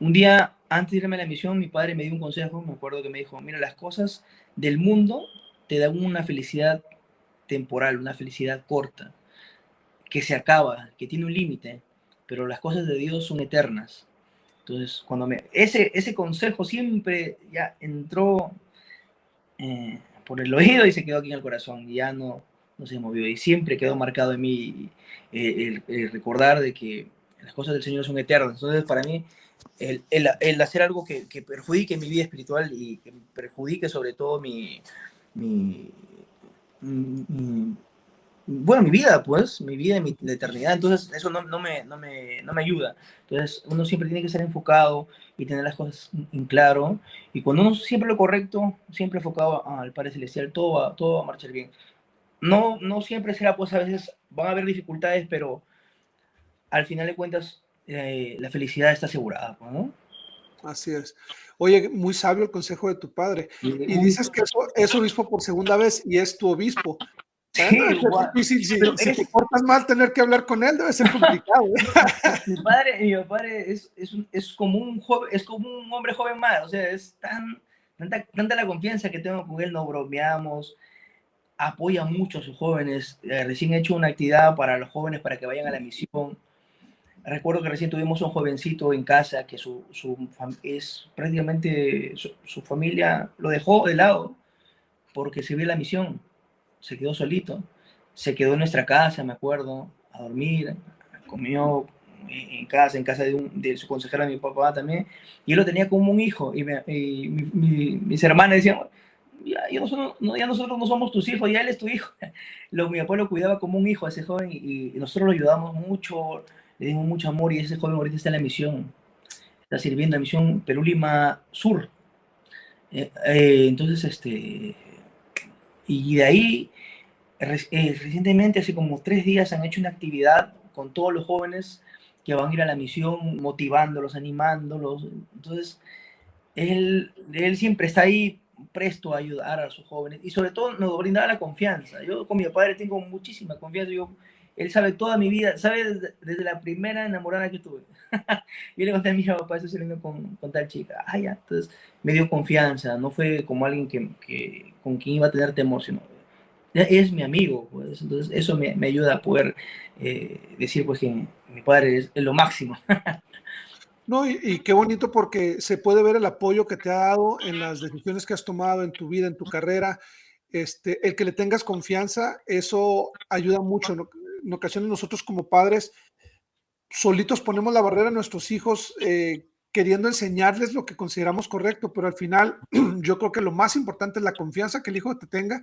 Un día, antes de irme a la misión, mi padre me dio un consejo, me acuerdo que me dijo, mira, las cosas del mundo te dan una felicidad temporal, una felicidad corta, que se acaba, que tiene un límite, pero las cosas de Dios son eternas. Entonces, cuando me, ese, ese consejo siempre ya entró eh, por el oído y se quedó aquí en el corazón, y ya no, no se movió. Y siempre quedó marcado en mí eh, el, recordar de que las cosas del Señor son eternas. Entonces, para mí, el, el, hacer algo que, que, perjudique mi vida espiritual y que perjudique sobre todo mi, mi bueno, mi vida, pues, mi vida y mi eternidad. Entonces, eso no, no, me, no, me, no me ayuda. Entonces, uno siempre tiene que ser enfocado y tener las cosas en claro. Y cuando uno siempre lo correcto, siempre enfocado al Padre Celestial, todo va, todo va a marchar bien. No, no siempre será, pues, a veces van a haber dificultades, pero al final de cuentas, eh, la felicidad está asegurada, ¿no? Así es. Oye, muy sabio el consejo de tu padre. Y dices que es obispo por segunda vez y es tu obispo. Sí, difícil. Si, te portas mal, tener que hablar con él debe ser complicado. ¿eh? mi padre, mi padre es, es, es, como un joven, es como un hombre joven más. O sea, es tan, tanta, tanta la confianza que tengo con él, nos bromeamos, apoya mucho a sus jóvenes. Eh, recién he hecho una actividad para los jóvenes para que vayan a la misión. Recuerdo que recién tuvimos un jovencito en casa que su, su es prácticamente su, su familia lo dejó de lado porque se vio la misión se quedó solito, se quedó en nuestra casa, me acuerdo, a dormir, comió en casa, en casa de, su consejera, mi papá también, y él lo tenía como un hijo, y, mis hermanas decían, ya, nosotros, no, ya nosotros no somos tus hijos, ya él es tu hijo. Lo, mi papá lo cuidaba como un hijo a ese joven y, nosotros lo ayudamos mucho, le dimos mucho amor y ese joven ahorita está en la misión, está sirviendo en la misión Perú Lima Sur. Eh, eh, entonces, este, y de ahí, eh, recientemente, hace como tres días, han hecho una actividad con todos los jóvenes que van a ir a la misión, motivándolos, animándolos. Entonces, él, él siempre está ahí presto a ayudar a sus jóvenes y sobre todo nos brinda la confianza. Yo con mi padre tengo muchísima confianza. Él sabe toda mi vida, sabe desde, la primera enamorada que tuve. yo le conté a mi papá, estoy saliendo con, con, tal chica. Ah. Entonces me dio confianza. No fue como alguien que, con quien iba a tener temor, sino es mi amigo. Pues. Entonces eso me, ayuda a poder eh, decir pues que mi padre es, lo máximo. No, y, y, qué bonito porque se puede ver el apoyo que te ha dado en las decisiones que has tomado en tu vida, en tu carrera. Este, el que le tengas confianza, eso ayuda mucho en ocasiones nosotros como padres solitos ponemos la barrera a nuestros hijos eh, queriendo enseñarles lo que consideramos correcto, pero al final yo creo que lo más importante es la confianza que el hijo te tenga,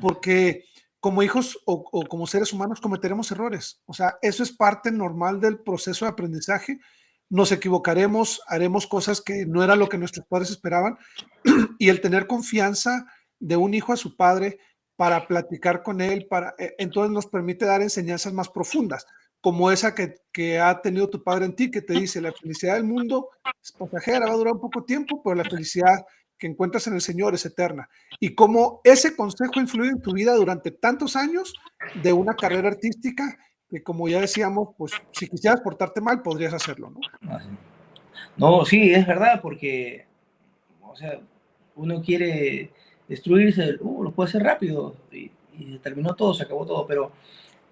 porque como hijos o, como seres humanos cometeremos errores. O sea, eso es parte normal del proceso de aprendizaje. Nos equivocaremos, haremos cosas que no era lo que nuestros padres esperaban. Y el tener confianza de un hijo a su padre, para platicar con Él, para, eh, entonces nos permite dar enseñanzas más profundas, como esa que, ha tenido tu Padre en ti, que te dice, la felicidad del mundo es pasajera, va a durar un poco tiempo, pero la felicidad que encuentras en el Señor es eterna. Y cómo ese consejo ha en tu vida durante tantos años de una carrera artística que como ya decíamos, pues si quisieras portarte mal, podrías hacerlo, ¿no? No, sí, es verdad, porque, o sea, uno quiere destruirse, uh, lo puede hacer rápido, y, y, terminó todo, se acabó todo, pero,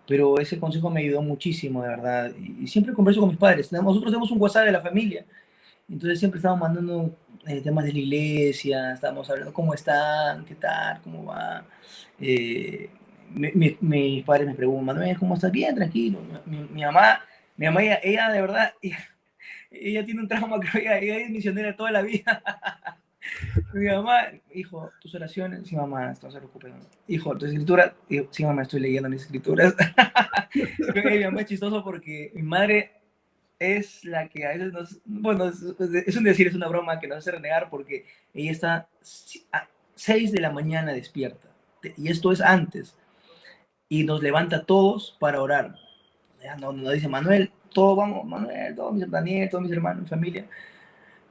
pero ese consejo me ayudó muchísimo, de verdad, y, siempre converso con mis padres, nosotros tenemos un WhatsApp de la familia, entonces siempre estamos mandando eh, temas de la iglesia, estamos hablando cómo están, qué tal, cómo va, eh, mis padres me preguntan, ¿cómo estás? Bien, tranquilo. Mi, mamá, mi mamá, ella, de verdad, ella, tiene un trauma, creo, ella es misionera toda la vida. mi mamá, hijo, tus oraciones, sí, mamá, no se preocupe. Hijo, tu escritura, sí, mamá, estoy leyendo mis escrituras. mi mamá es chistoso porque mi madre es la que a veces nos, bueno, es, un decir, es una broma que nos hace renegar porque ella está a 6 de la mañana despierta. Y esto es antes y nos levanta todos para orar. Nos, dice Manuel, todos vamos, Manuel, todos mis Daniel, todos mis hermanos, mi familia,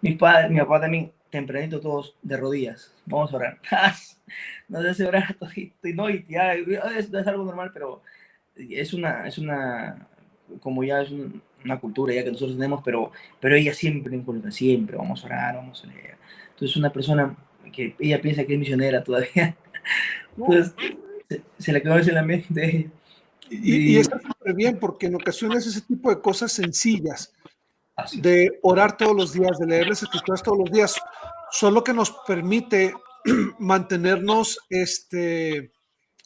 mis padres, mi papá también, tempranito todos de rodillas, vamos a orar. nos hace orar y no, y ya, es, es, algo normal, pero es una, es una, como ya es una cultura ya que nosotros tenemos, pero, pero ella siempre inculca, siempre vamos a orar, vamos a leer. Entonces una persona que ella piensa que es misionera todavía. Entonces, se, le quedó en la mente. Y, y, está súper bien porque en ocasiones ese tipo de cosas sencillas, de orar todos los días, de leer las escrituras todos los días, son lo que nos permite mantenernos este,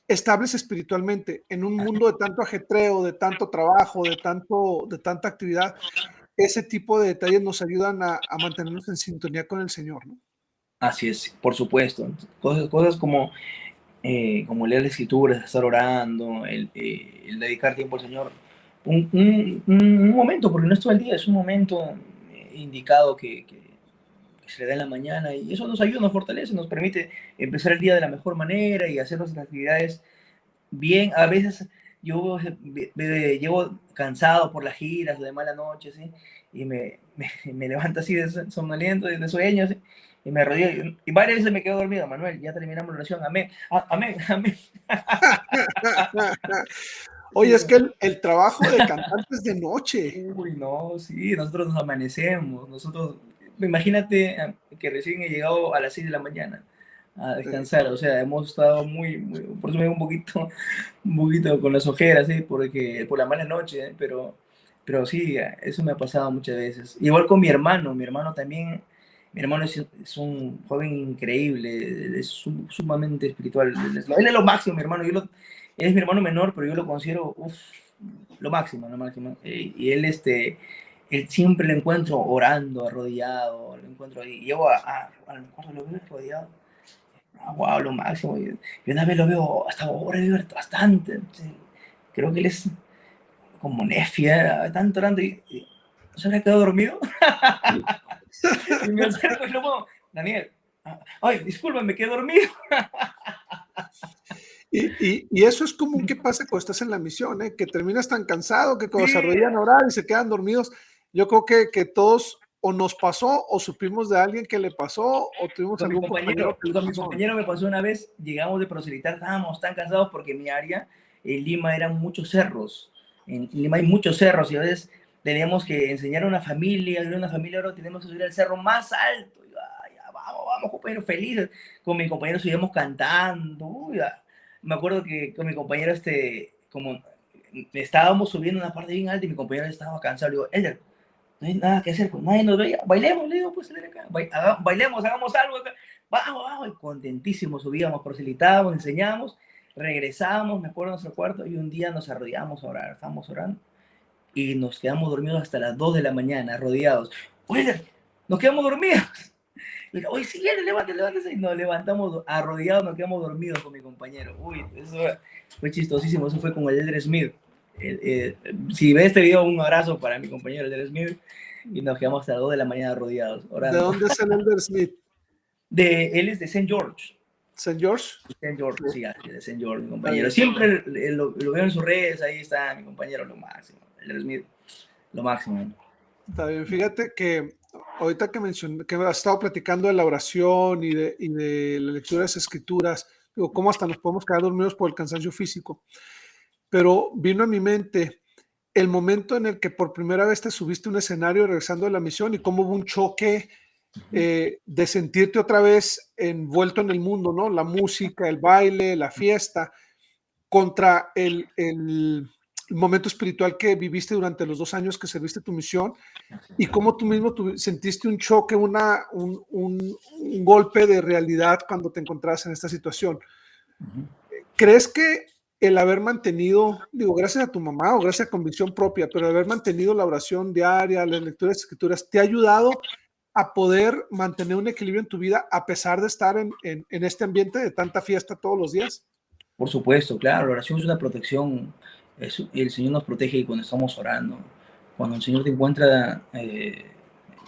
estables espiritualmente en un mundo de tanto ajetreo, de tanto trabajo, de, tanto, de tanta actividad. Ese tipo de detalles nos ayudan a, a mantenernos en sintonía con el Señor, ¿no? Así es, por supuesto. Cosas, cosas como eh, como leer la escritura, estar orando, el, eh, el, dedicar tiempo al Señor. Un, un, un, momento, porque no es todo el día, es un momento eh, indicado que, que, se le da en la mañana y eso nos ayuda, nos fortalece, nos permite empezar el día de la mejor manera y hacer nuestras actividades bien. A veces yo llevo cansado por las giras o de mala noche, ¿sí? y me, me, me levanto así de somnoliento, de sueño, ¿sí? y me arrodillé. Y varias veces me quedo dormido, Manuel. Ya terminamos la oración. Amén. Amén. Amén. Oye, es que el, el, trabajo de cantantes de noche. Uy, no, sí, nosotros nos amanecemos. Nosotros, imagínate eh, que recién he llegado a las 6 de la mañana a descansar. O sea, hemos estado muy, muy por eso me un poquito, un poquito con las ojeras, ¿sí? Porque, por la mala noche, ¿eh? pero, pero sí, eso me ha pasado muchas veces. Igual con mi hermano, mi hermano también mi hermano es, un joven increíble, es sumamente espiritual. Él es lo máximo, mi hermano. Yo él es mi hermano menor, pero yo lo considero lo máximo, lo máximo. Eh, y él, este, él siempre lo encuentro orando, arrodillado, lo encuentro ahí. Llego a, lo mejor lo veo arrodillado. Ah, wow, lo máximo. Y, una vez lo veo hasta ahora, bastante. Creo que él es como nefia, tanto orando y, y ¿se habría quedado dormido? y me acerco y luego, Daniel, ay, disculpa, me quedé dormido. Y, y, y, eso es común que pasa cuando estás en la misión, ¿eh? que terminas tan cansado que cuando sí. se arrodillan a orar y se quedan dormidos. Yo creo que, que todos o nos pasó o supimos de alguien que le pasó o tuvimos con algún mi compañero. compañero con mi compañero me pasó una vez, llegamos de proselitar, estábamos tan cansados porque mi área en Lima eran muchos cerros. En Lima hay muchos cerros y a veces teníamos que enseñar a una familia, a una familia ahora tenemos que subir al cerro más alto. Y, ay, ya, vamos, vamos, compañeros, felices. Con mi compañero subíamos cantando. Uy, me acuerdo que con mi compañero, este, como estábamos subiendo una parte bien alta y mi compañero estaba cansado. Le digo, Elder, no hay nada que hacer, pues nadie nos veía. Bailemos, le digo, pues acá. bailemos, hagamos algo acá. Vamos, vamos. Y contentísimos subíamos, proselitábamos, enseñamos, regresábamos, me acuerdo, a nuestro cuarto y un día nos arrodillamos a orar, estábamos orando y nos quedamos dormidos hasta las 2 de la mañana, rodeados. Oye, nos quedamos dormidos. Y, Oye, si viene, levántese, levántese. Y nos levantamos arrodillados, nos quedamos dormidos con mi compañero. Uy, eso fue chistosísimo. Eso fue con el Elder Smith. El, el, si ve este video, un abrazo para mi compañero Elder Smith. Y nos quedamos hasta las 2 de la mañana rodeados. Orando. ¿De dónde es el Elder Smith? De, él es de St. George. St. George. St. George, sí, de St. George, mi compañero. Siempre lo, veo en sus redes, ahí está mi compañero, lo máximo. El Smith, lo máximo. Está bien, fíjate que ahorita que mencioné, que has estado platicando de la oración y de, y de la lectura de las escrituras, digo, cómo hasta nos podemos quedar dormidos por el cansancio físico, pero vino a mi mente el momento en el que por primera vez te subiste a un escenario regresando de la misión y cómo hubo un choque eh, de sentirte otra vez envuelto en el mundo, ¿no? La música, el baile, la fiesta, contra el, el, momento espiritual que viviste durante los dos años que serviste tu misión y cómo tú mismo sentiste un choque, una, un, un, golpe de realidad cuando te encontrabas en esta situación. ¿Crees que el haber mantenido, digo, gracias a tu mamá o gracias a convicción propia, pero el haber mantenido la oración diaria, las lecturas de escrituras, te ha ayudado a poder mantener un equilibrio en tu vida a pesar de estar en, en, este ambiente de tanta fiesta todos los días? Por supuesto, claro, la oración es una protección, el Señor nos protege cuando estamos orando, cuando el Señor te encuentra, eh,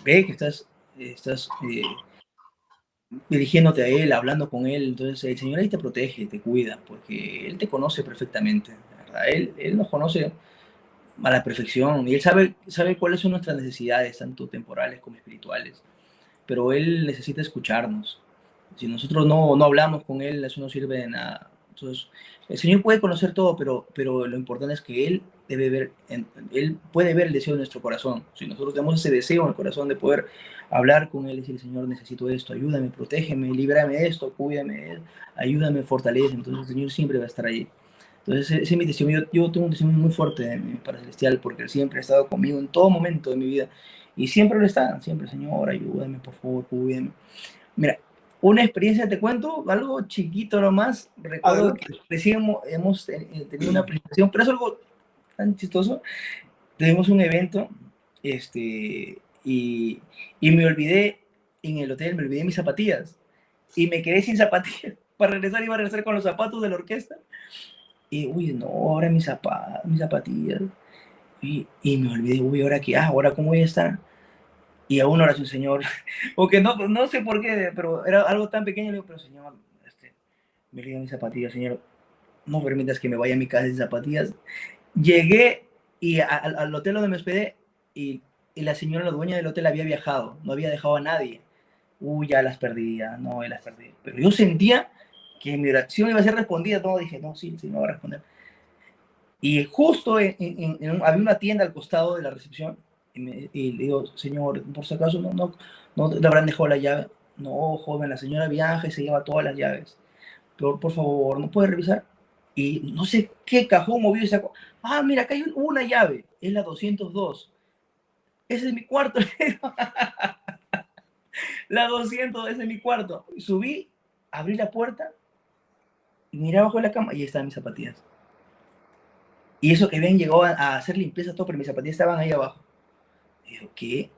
ve que estás, estás eh, dirigiéndote a Él, hablando con Él, entonces el Señor ahí te protege, te cuida, porque Él te conoce perfectamente, ¿verdad? Él, él nos conoce a la perfección y Él sabe, sabe cuáles son nuestras necesidades, tanto temporales como espirituales, pero Él necesita escucharnos. Si nosotros no, no hablamos con Él, eso no sirve de nada. Entonces, el Señor puede conocer todo, pero, pero lo importante es que Él debe ver, Él puede ver el deseo de nuestro corazón. Si nosotros tenemos ese deseo en el corazón de poder hablar con Él y decir, Señor, necesito esto, ayúdame, protégeme, líbrame de esto, cuídame, ayúdame, fortalece. Entonces el Señor siempre va a estar ahí. Entonces ese es mi testimonio. Yo, tengo un testimonio muy fuerte de mi Padre Celestial porque Él siempre ha estado conmigo en todo momento de mi vida. Y siempre lo está, siempre, Señor, ayúdame, por favor, cuídame. Mira, una experiencia, te cuento, algo chiquito nomás. Recuerdo que recién hemos, eh, tenido una presentación, pero es algo tan chistoso. Tuvimos un evento, este, y, y me olvidé en el hotel, me olvidé mis zapatillas. Y me quedé sin zapatillas. Para regresar, iba a regresar con los zapatos de la orquesta. Y, uy, no, ahora mis, zapatos, mis zapatillas. Y, y, me olvidé, uy, ahora qué, ah, ahora cómo voy a estar. Y aún oración, Señor. Porque no, no sé por qué, pero era algo tan pequeño. Le digo, pero Señor, este, me olvidé mis zapatillas, Señor. No permitas que me vaya a mi casa sin zapatillas. Llegué y al hotel donde me hospedé y y la señora, la dueña del hotel, había viajado, no había dejado a nadie. Uy, ya las perdía, no, las perdí. Pero yo sentía que mi oración iba a ser respondida, no, dije, no, sí, sí, no va a responder. Y justo había una tienda al costado de la recepción y, le digo, señor, por si acaso no, no, no le habrán dejado la llave. No, joven, la señora viaja y se lleva todas las llaves. Pero, por favor, ¿no puede revisar? Y no sé qué cajón movió y sacó. Ah, mira, acá hay una llave, es la 202 ese es mi cuarto. la 200, ese es mi cuarto. Subí, abrí la puerta, y miré abajo de la cama ahí estaban mis zapatillas. Y eso que habían llegado a, hacer limpieza todo, pero mis zapatillas estaban ahí abajo. Y yo, ¿qué?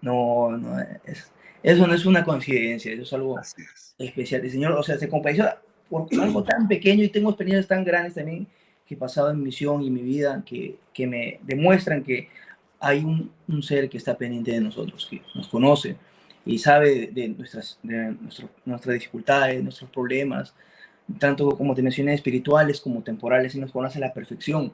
no, no, es, eso no es una coincidencia, eso es algo especial. El Señor, o sea, se compadeció por algo tan pequeño y tengo experiencias tan grandes también que he pasado en misión y en mi vida que, que me demuestran que hay un, ser que está pendiente de nosotros, que nos conoce y sabe de, nuestras, de nuestras dificultades, nuestros problemas, tanto como te mencioné, espirituales como temporales, y nos conoce a la perfección.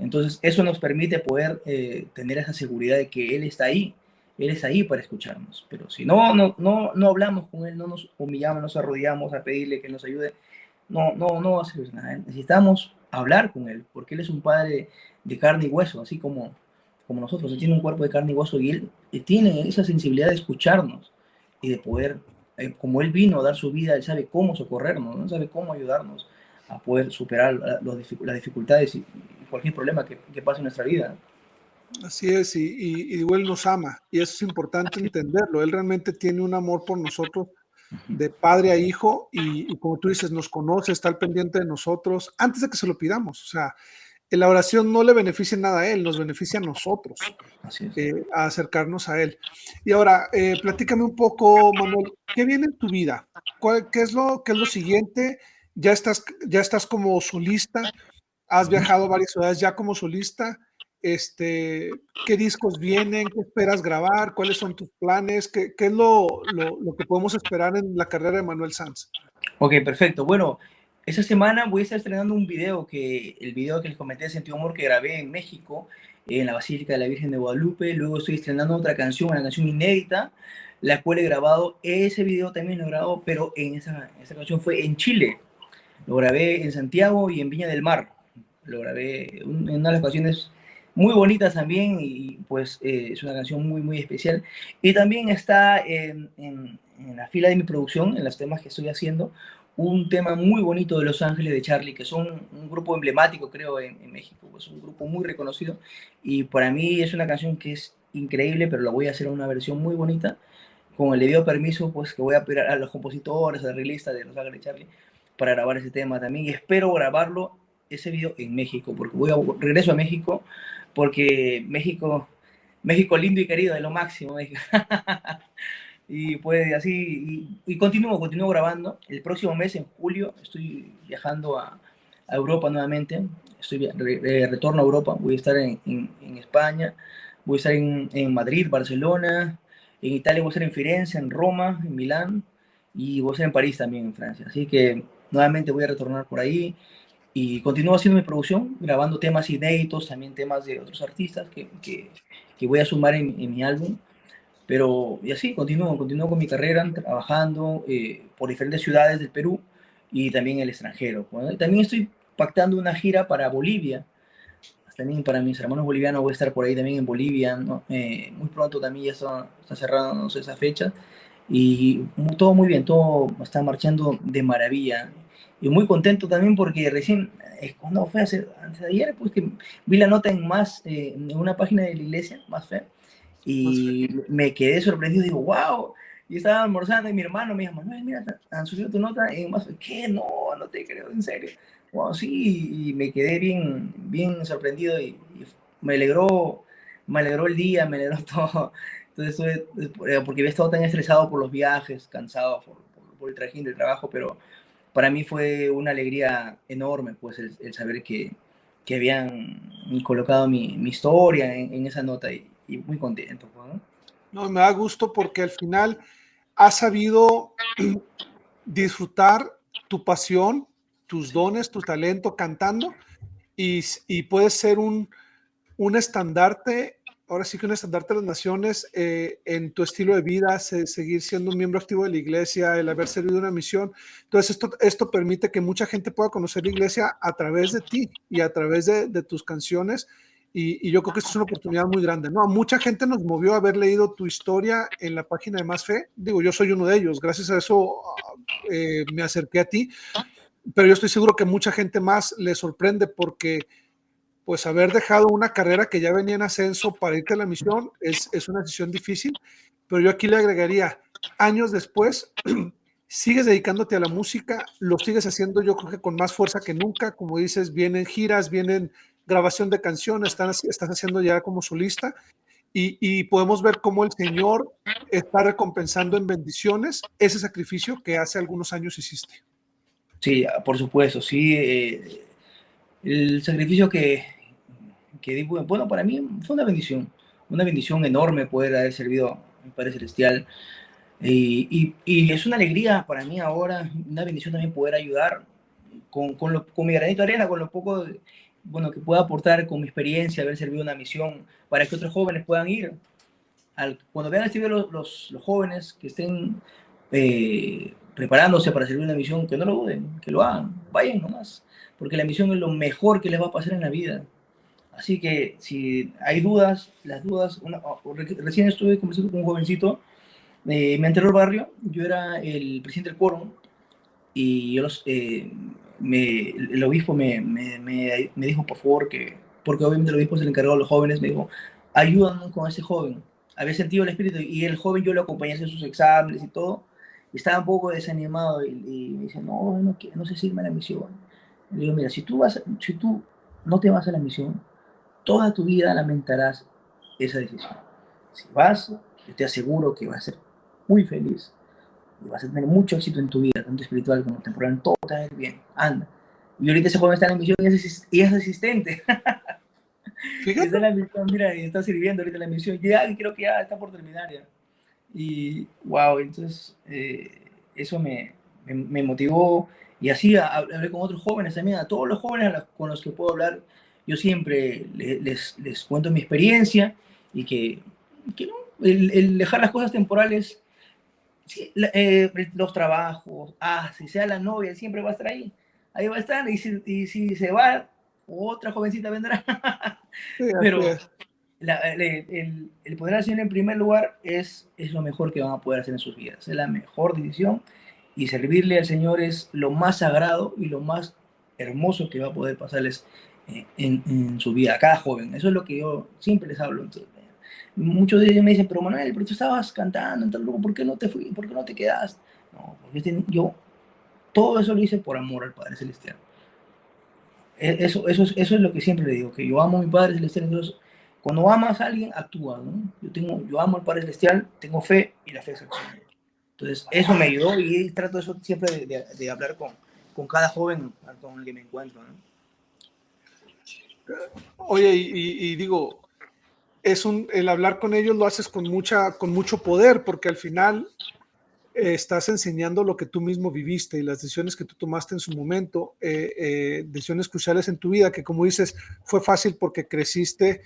Entonces, eso nos permite poder eh, tener esa seguridad de que Él está ahí, Él está ahí para escucharnos. Pero si no, no, no, no hablamos con Él, no nos humillamos, nos arrodillamos a pedirle que nos ayude, no, no, no va a servir nada. Necesitamos hablar con Él, porque Él es un Padre de carne y hueso, así como como nosotros, Él tiene un cuerpo de carne y hueso y Él tiene esa sensibilidad de escucharnos y de poder, eh, como Él vino a dar su vida, Él sabe cómo socorrernos, ¿no? sabe cómo ayudarnos a poder superar los, las dificultades y cualquier problema que, que pase en nuestra vida. Así es, y, y, y, Él nos ama, y eso es importante entenderlo. Él realmente tiene un amor por nosotros de padre a hijo, y, y, como tú dices, nos conoce, está al pendiente de nosotros antes de que se lo pidamos. O sea, la oración no le beneficia nada a Él, nos beneficia a nosotros, eh, a acercarnos a Él. Y ahora, eh, platícame un poco, Manuel, ¿qué viene en tu vida? qué, es lo, ¿Qué es lo siguiente? ¿Ya estás, ya estás como solista? ¿Has viajado a varias ciudades ya como solista? Este, ¿Qué discos vienen? ¿Qué esperas grabar? ¿Cuáles son tus planes? ¿Qué, qué es lo, lo, lo, que podemos esperar en la carrera de Manuel Sanz? Ok, perfecto. Bueno, esta semana voy a estar estrenando un video que, el video que les comenté de Sentido Amor que grabé en México, en la Basílica de la Virgen de Guadalupe. Luego estoy estrenando otra canción, una canción inédita, la cual he grabado. Ese video también lo he grabado, pero en esa, esa canción fue en Chile. Lo grabé en Santiago y en Viña del Mar. Lo grabé en una de las ocasiones muy bonitas también y pues eh, es una canción muy, muy especial. Y también está en, en, en, la fila de mi producción, en los temas que estoy haciendo, un tema muy bonito de Los Ángeles de Charlie, que son un grupo emblemático, creo, en, en México. Es un grupo muy reconocido y para mí es una canción que es increíble, pero la voy a hacer una versión muy bonita. Con el debido permiso, pues que voy a pedir a los compositores, a la realista de Los Ángeles de Charlie, para grabar ese tema también. Y espero grabarlo, ese video, en México, porque voy a regreso a México porque México, México lindo y querido es lo máximo. y pues así, y, y, continúo, continúo grabando. El próximo mes, en julio, estoy viajando a, a Europa nuevamente. Estoy de retorno a Europa. Voy a estar en, en, en España, voy a estar en, en, Madrid, Barcelona, en Italia voy a estar en Firenze, en Roma, en Milán y voy a estar en París también, en Francia. Así que nuevamente voy a retornar por ahí y continúo haciendo mi producción, grabando temas inéditos, también temas de otros artistas que, que, que voy a sumar en, en, mi álbum. Pero, y así, continúo, continúo con mi carrera, trabajando eh, por diferentes ciudades del Perú y también el extranjero. Bueno, también estoy pactando una gira para Bolivia. También para mis hermanos bolivianos voy a estar por ahí también en Bolivia. ¿no? Eh, muy pronto también ya está, está cerrando esa fecha. Y todo muy bien, todo está marchando de maravilla y muy contento también porque recién, eh, cuando fue hace, antes de ayer, pues que vi la nota en más, eh, en una página de la iglesia, más fe, y más fe. me quedé sorprendido, digo, wow, y estaba almorzando y mi hermano me dijo, Manuel, mira, han subido tu nota en más fe, ¿qué? No, no te creo, en serio. Wow, sí, y me quedé bien, bien sorprendido y, y me alegró, me alegró el día, me alegró todo. Entonces, porque había estado tan estresado por los viajes, cansado por, por, por el trajín del trabajo, pero para mí fue una alegría enorme, pues, el, saber que, que, habían colocado mi, mi historia en, esa nota y, muy contento. ¿no? no, me da gusto porque al final has sabido disfrutar tu pasión, tus dones, tu talento cantando y, y puedes ser un, un estandarte ahora sí que un estandarte de las naciones eh, en tu estilo de vida, se, seguir siendo un miembro activo de la iglesia, el haber servido una misión. Entonces, esto, esto permite que mucha gente pueda conocer la iglesia a través de ti y a través de, de tus canciones. Y, y, yo creo que esto es una oportunidad muy grande, ¿no? Mucha gente nos movió a haber leído tu historia en la página de Más Fe. Digo, yo soy uno de ellos. Gracias a eso eh, me acerqué a ti. Pero yo estoy seguro que mucha gente más le sorprende porque pues haber dejado una carrera que ya venía en ascenso para irte a la misión es, es una decisión difícil, pero yo aquí le agregaría, años después, sigues dedicándote a la música, lo sigues haciendo yo creo que con más fuerza que nunca, como dices, vienen giras, vienen grabación de canciones, estás, estás haciendo ya como solista y, y, podemos ver cómo el Señor está recompensando en bendiciones ese sacrificio que hace algunos años hiciste. Sí, por supuesto, sí. Eh, el sacrificio que, que bueno, para mí fue una bendición, una bendición enorme poder haber servido a mi Padre Celestial. Y, y, y, es una alegría para mí ahora, una bendición también poder ayudar con, con, lo, con mi granito de arena, con lo poco bueno, que pueda aportar con mi experiencia, haber servido una misión, para que otros jóvenes puedan ir. Al, cuando vean este video los, los, los jóvenes que estén eh, preparándose para servir una misión, que no lo duden, que lo hagan, vayan nomás, porque la misión es lo mejor que les va a pasar en la vida. Así que si hay dudas, las dudas, una, recién estuve conversando con un jovencito, me enteró el barrio, yo era el presidente del quórum y yo los, eh, me, el obispo me, me, me, me, dijo por favor que, porque obviamente el obispo es el encargado de los jóvenes, me dijo, ayúdanos con ese joven. Había sentido el espíritu y el joven yo lo acompañé en sus exámenes y todo, y estaba un poco desanimado y, y me dice, no, no, no sé si irme a la misión. Le digo, mira, si tú, vas, si tú no te vas a la misión, toda tu vida lamentarás esa decisión. Si vas, yo te aseguro que vas a ser muy feliz y vas a tener mucho éxito en tu vida, tanto espiritual como temporal, todo te va a ir bien, anda. Y ahorita ese joven está en la misión y es, y es asistente. Está en la misión, mira, y está sirviendo ahorita la misión. Ya creo que ya está por terminar ya. Y wow, entonces eh, eso me, me, motivó y así hablé con otros jóvenes también, a todos los jóvenes con los que puedo hablar, yo siempre les, les, cuento mi experiencia y que, que no, el, dejar las cosas temporales, eh, los trabajos, ah, si sea la novia, siempre va a estar ahí, ahí va a estar y si, y si se va, otra jovencita vendrá. Pero el, el, poder hacer en primer lugar es, es lo mejor que van a poder hacer en sus vidas, es la mejor decisión y servirle al Señor es lo más sagrado y lo más hermoso que va a poder pasarles en, en, su vida, cada joven. Eso es lo que yo siempre les hablo. muchos de ellos me dicen, pero Manuel, pero tú estabas cantando en tal ¿por qué no te fui? ¿Por qué no te quedaste? No, porque yo todo eso lo hice por amor al Padre Celestial. E, eso, eso, eso es lo que siempre le digo, que yo amo a mi Padre Celestial. Entonces, cuando amas a alguien, actúa. ¿no? Yo, tengo, yo amo al Padre Celestial, tengo fe y la fe es acción. Entonces, eso me ayudó y trato eso siempre de, de, hablar con, con, cada joven con el que me encuentro. ¿no? Oye, y, digo, es un, el hablar con ellos lo haces con, mucha, con mucho poder, porque al final eh, estás enseñando lo que tú mismo viviste y las decisiones que tú tomaste en su momento, eh, eh, decisiones cruciales en tu vida, que como dices, fue fácil porque creciste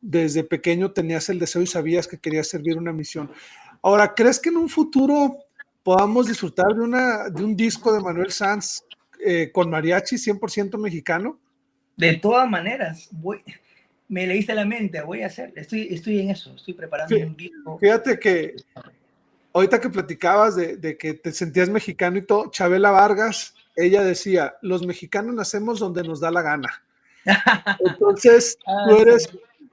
desde pequeño, tenías el deseo y sabías que querías servir una misión. Ahora, ¿crees que en un futuro podamos disfrutar de, una, de un disco de Manuel Sanz con mariachi 100% mexicano? De todas maneras, voy, me leíste la mente, voy a hacer, estoy, estoy en eso, estoy preparando un disco. Fíjate que ahorita que platicabas de, que te sentías mexicano y todo, Chabela Vargas, ella decía, los mexicanos nacemos donde nos da la gana. Entonces, ah, tú eres,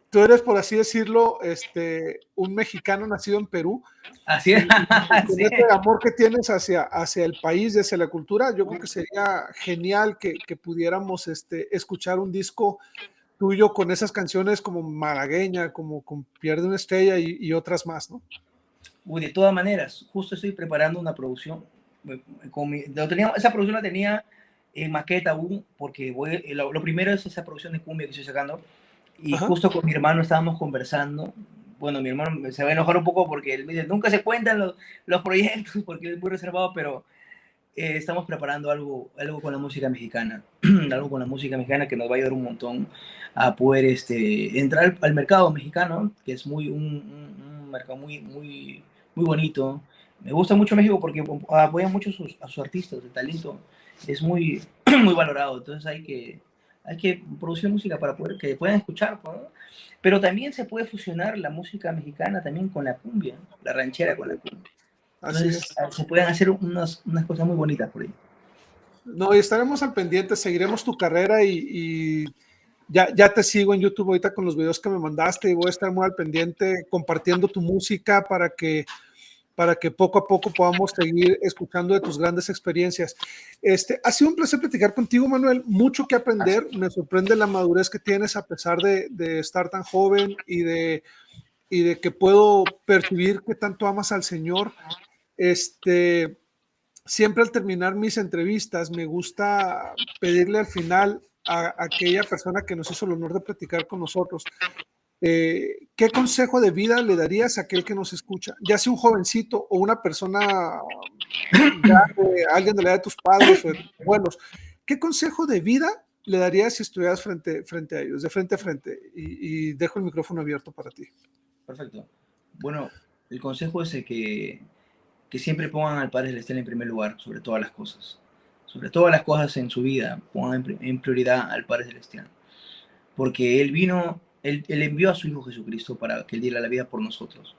tú eres, por así decirlo, este, un mexicano nacido en Perú. Así es. Y, ese amor que tienes hacia, hacia el país y hacia la cultura, yo creo que sería genial que, que pudiéramos este, escuchar un disco tuyo con esas canciones como Malagueña, como con Pierde una estrella y, y otras más, ¿no? de todas maneras, justo estoy preparando una producción. Eh, con esa producción la tenía en maqueta aún, porque voy, eh, lo, primero es esa producción de cumbia que estoy sacando. Y justo con mi hermano estábamos conversando. Bueno, mi hermano se va a enojar un poco porque él me dice, nunca se cuentan los, los proyectos porque es muy reservado, pero eh, estamos preparando algo, algo con la música mexicana, algo con la música mexicana que nos va a ayudar un montón a poder este, entrar al, mercado mexicano, que es muy un, un mercado muy, muy muy bonito. Me gusta mucho México porque apoya mucho a sus artistas, el talento es muy, muy valorado. Entonces hay que, hay que producir música para poder que puedan escuchar. Pero también se puede fusionar la música mexicana también con la cumbia, la ranchera con la cumbia. Entonces se pueden hacer unas, unas cosas muy bonitas por ahí. No, y estaremos al pendiente, seguiremos tu carrera y, y ya, ya, te sigo en YouTube ahorita con los videos que me mandaste y voy a estar muy al pendiente compartiendo tu música para que para que poco a poco podamos seguir escuchando de tus grandes experiencias. Este, ha sido un placer platicar contigo, Manuel. Mucho que aprender. Me sorprende la madurez que tienes a pesar de, estar tan joven y de, y de que puedo percibir que tanto amas al Señor. Este, siempre al terminar mis entrevistas me gusta pedirle al final a, a aquella persona que nos hizo el honor de platicar con nosotros eh, ¿qué consejo de vida le darías a aquel que nos escucha? Ya sea un jovencito o una persona, alguien de la edad de tus padres o ¿qué consejo de vida le darías si estuvieras frente, frente a ellos, de frente a frente? Y, dejo el micrófono abierto para ti. Perfecto. Bueno, el consejo es que, que siempre pongan al Padre Celestial en primer lugar, sobre todas las cosas. Sobre todas las cosas en su vida, pongan en prioridad al Padre Celestial. Porque Él vino él, envió a su Hijo Jesucristo para que Él diera la vida por nosotros.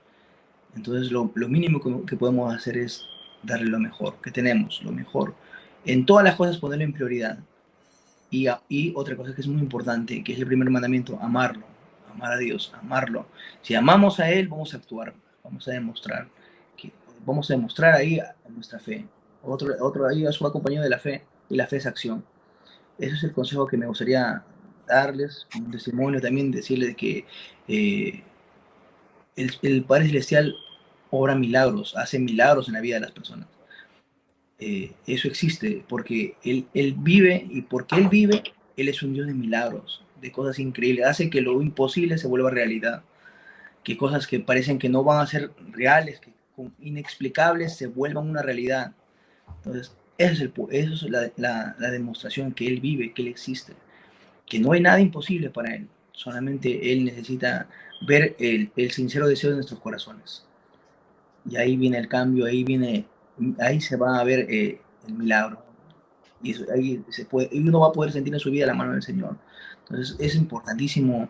Entonces lo, mínimo que, podemos hacer es darle lo mejor que tenemos, lo mejor. En todas las cosas ponerlo en prioridad. Y, otra cosa que es muy importante, que es el primer mandamiento, amarlo, amar a Dios, amarlo. Si amamos a Él, vamos a actuar, vamos a demostrar, que, vamos a demostrar ahí nuestra fe. Otro, otro ahí es su acompañado de la fe, y la fe es acción. Ese es el consejo que me gustaría darles un testimonio también, decirles que eh, el, Padre Celestial obra milagros, hace milagros en la vida de las personas. Eh, eso existe porque él, él vive y porque Él vive, Él es un Dios de milagros, de cosas increíbles, hace que lo imposible se vuelva realidad, que cosas que parecen que no van a ser reales, que inexplicables se vuelvan una realidad. Entonces, eso es, eso es la, la, demostración que Él vive, que Él existe, que no hay nada imposible para Él, solamente Él necesita ver el, el sincero deseo de nuestros corazones. Y ahí viene el cambio, ahí viene, ahí se va a ver eh, el milagro. Y ahí se puede, y uno va a poder sentir en su vida la mano del Señor. Entonces es importantísimo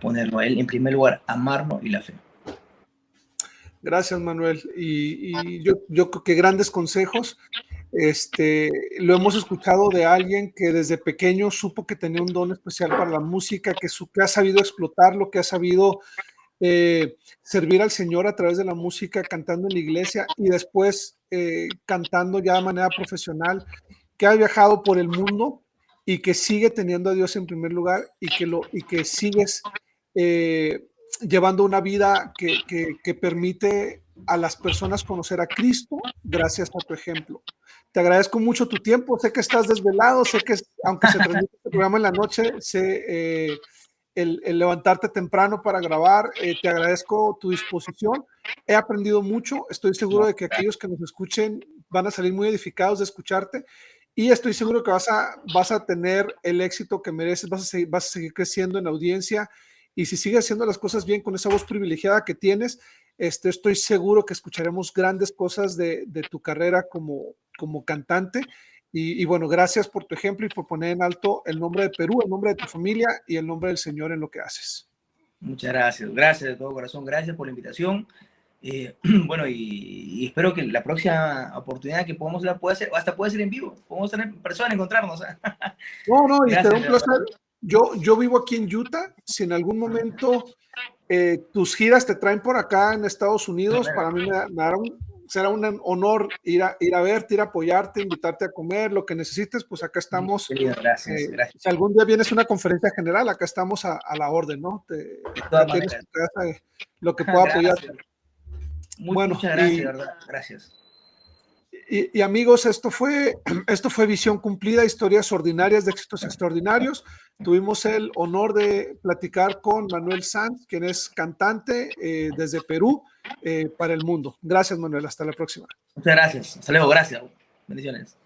ponerlo a Él en primer lugar, amarlo y la fe. Gracias, Manuel. Y, y yo, yo creo que grandes consejos. Este, lo hemos escuchado de alguien que desde pequeño supo que tenía un don especial para la música, que, su, que ha sabido explotarlo, que ha sabido eh, servir al Señor a través de la música, cantando en la iglesia y después eh, cantando ya de manera profesional, que ha viajado por el mundo y que sigue teniendo a Dios en primer lugar y que, lo, y que sigues eh, llevando una vida que, que, que permite a las personas conocer a Cristo gracias a tu ejemplo. Te agradezco mucho tu tiempo. Sé que estás desvelado, sé que aunque se transmite este programa en la noche, sé eh, el, el, levantarte temprano para grabar. Eh, te agradezco tu disposición. He aprendido mucho. Estoy seguro de que aquellos que nos escuchen van a salir muy edificados de escucharte. Y estoy seguro que vas a, vas a tener el éxito que mereces, vas a, seguir, vas a seguir creciendo en audiencia. Y si sigues haciendo las cosas bien con esa voz privilegiada que tienes, este, estoy seguro que escucharemos grandes cosas de, de tu carrera como, como cantante. Y, y, bueno, gracias por tu ejemplo y por poner en alto el nombre de Perú, el nombre de tu familia y el nombre del Señor en lo que haces. Muchas gracias, gracias de todo corazón, gracias por la invitación. Eh, bueno, y, y, espero que la próxima oportunidad que podamos la pueda ser, hasta puede ser en vivo, podemos tener personas, encontrarnos. No, no, y gracias, un placer. Yo, yo vivo aquí en Utah, si en algún momento eh, tus giras te traen por acá en Estados Unidos, para mí me, me dará un, será un honor ir a, ir a verte, ir a apoyarte, invitarte a comer, lo que necesites, pues acá estamos. Gracias, eh, gracias. Si algún día vienes a una conferencia general, acá estamos a, a la orden, ¿no? Te, tienes casa, lo que pueda apoyarte. Muy, bueno, muchas gracias, y, verdad. Gracias. Y, amigos, esto fue, esto fue Visión Cumplida, historias ordinarias de éxitos extraordinarios. Tuvimos el honor de platicar con Manuel Sanz, quien es cantante eh, desde Perú eh, para el mundo. Gracias, Manuel. Hasta la próxima. Muchas gracias. Hasta luego. Gracias. Bendiciones.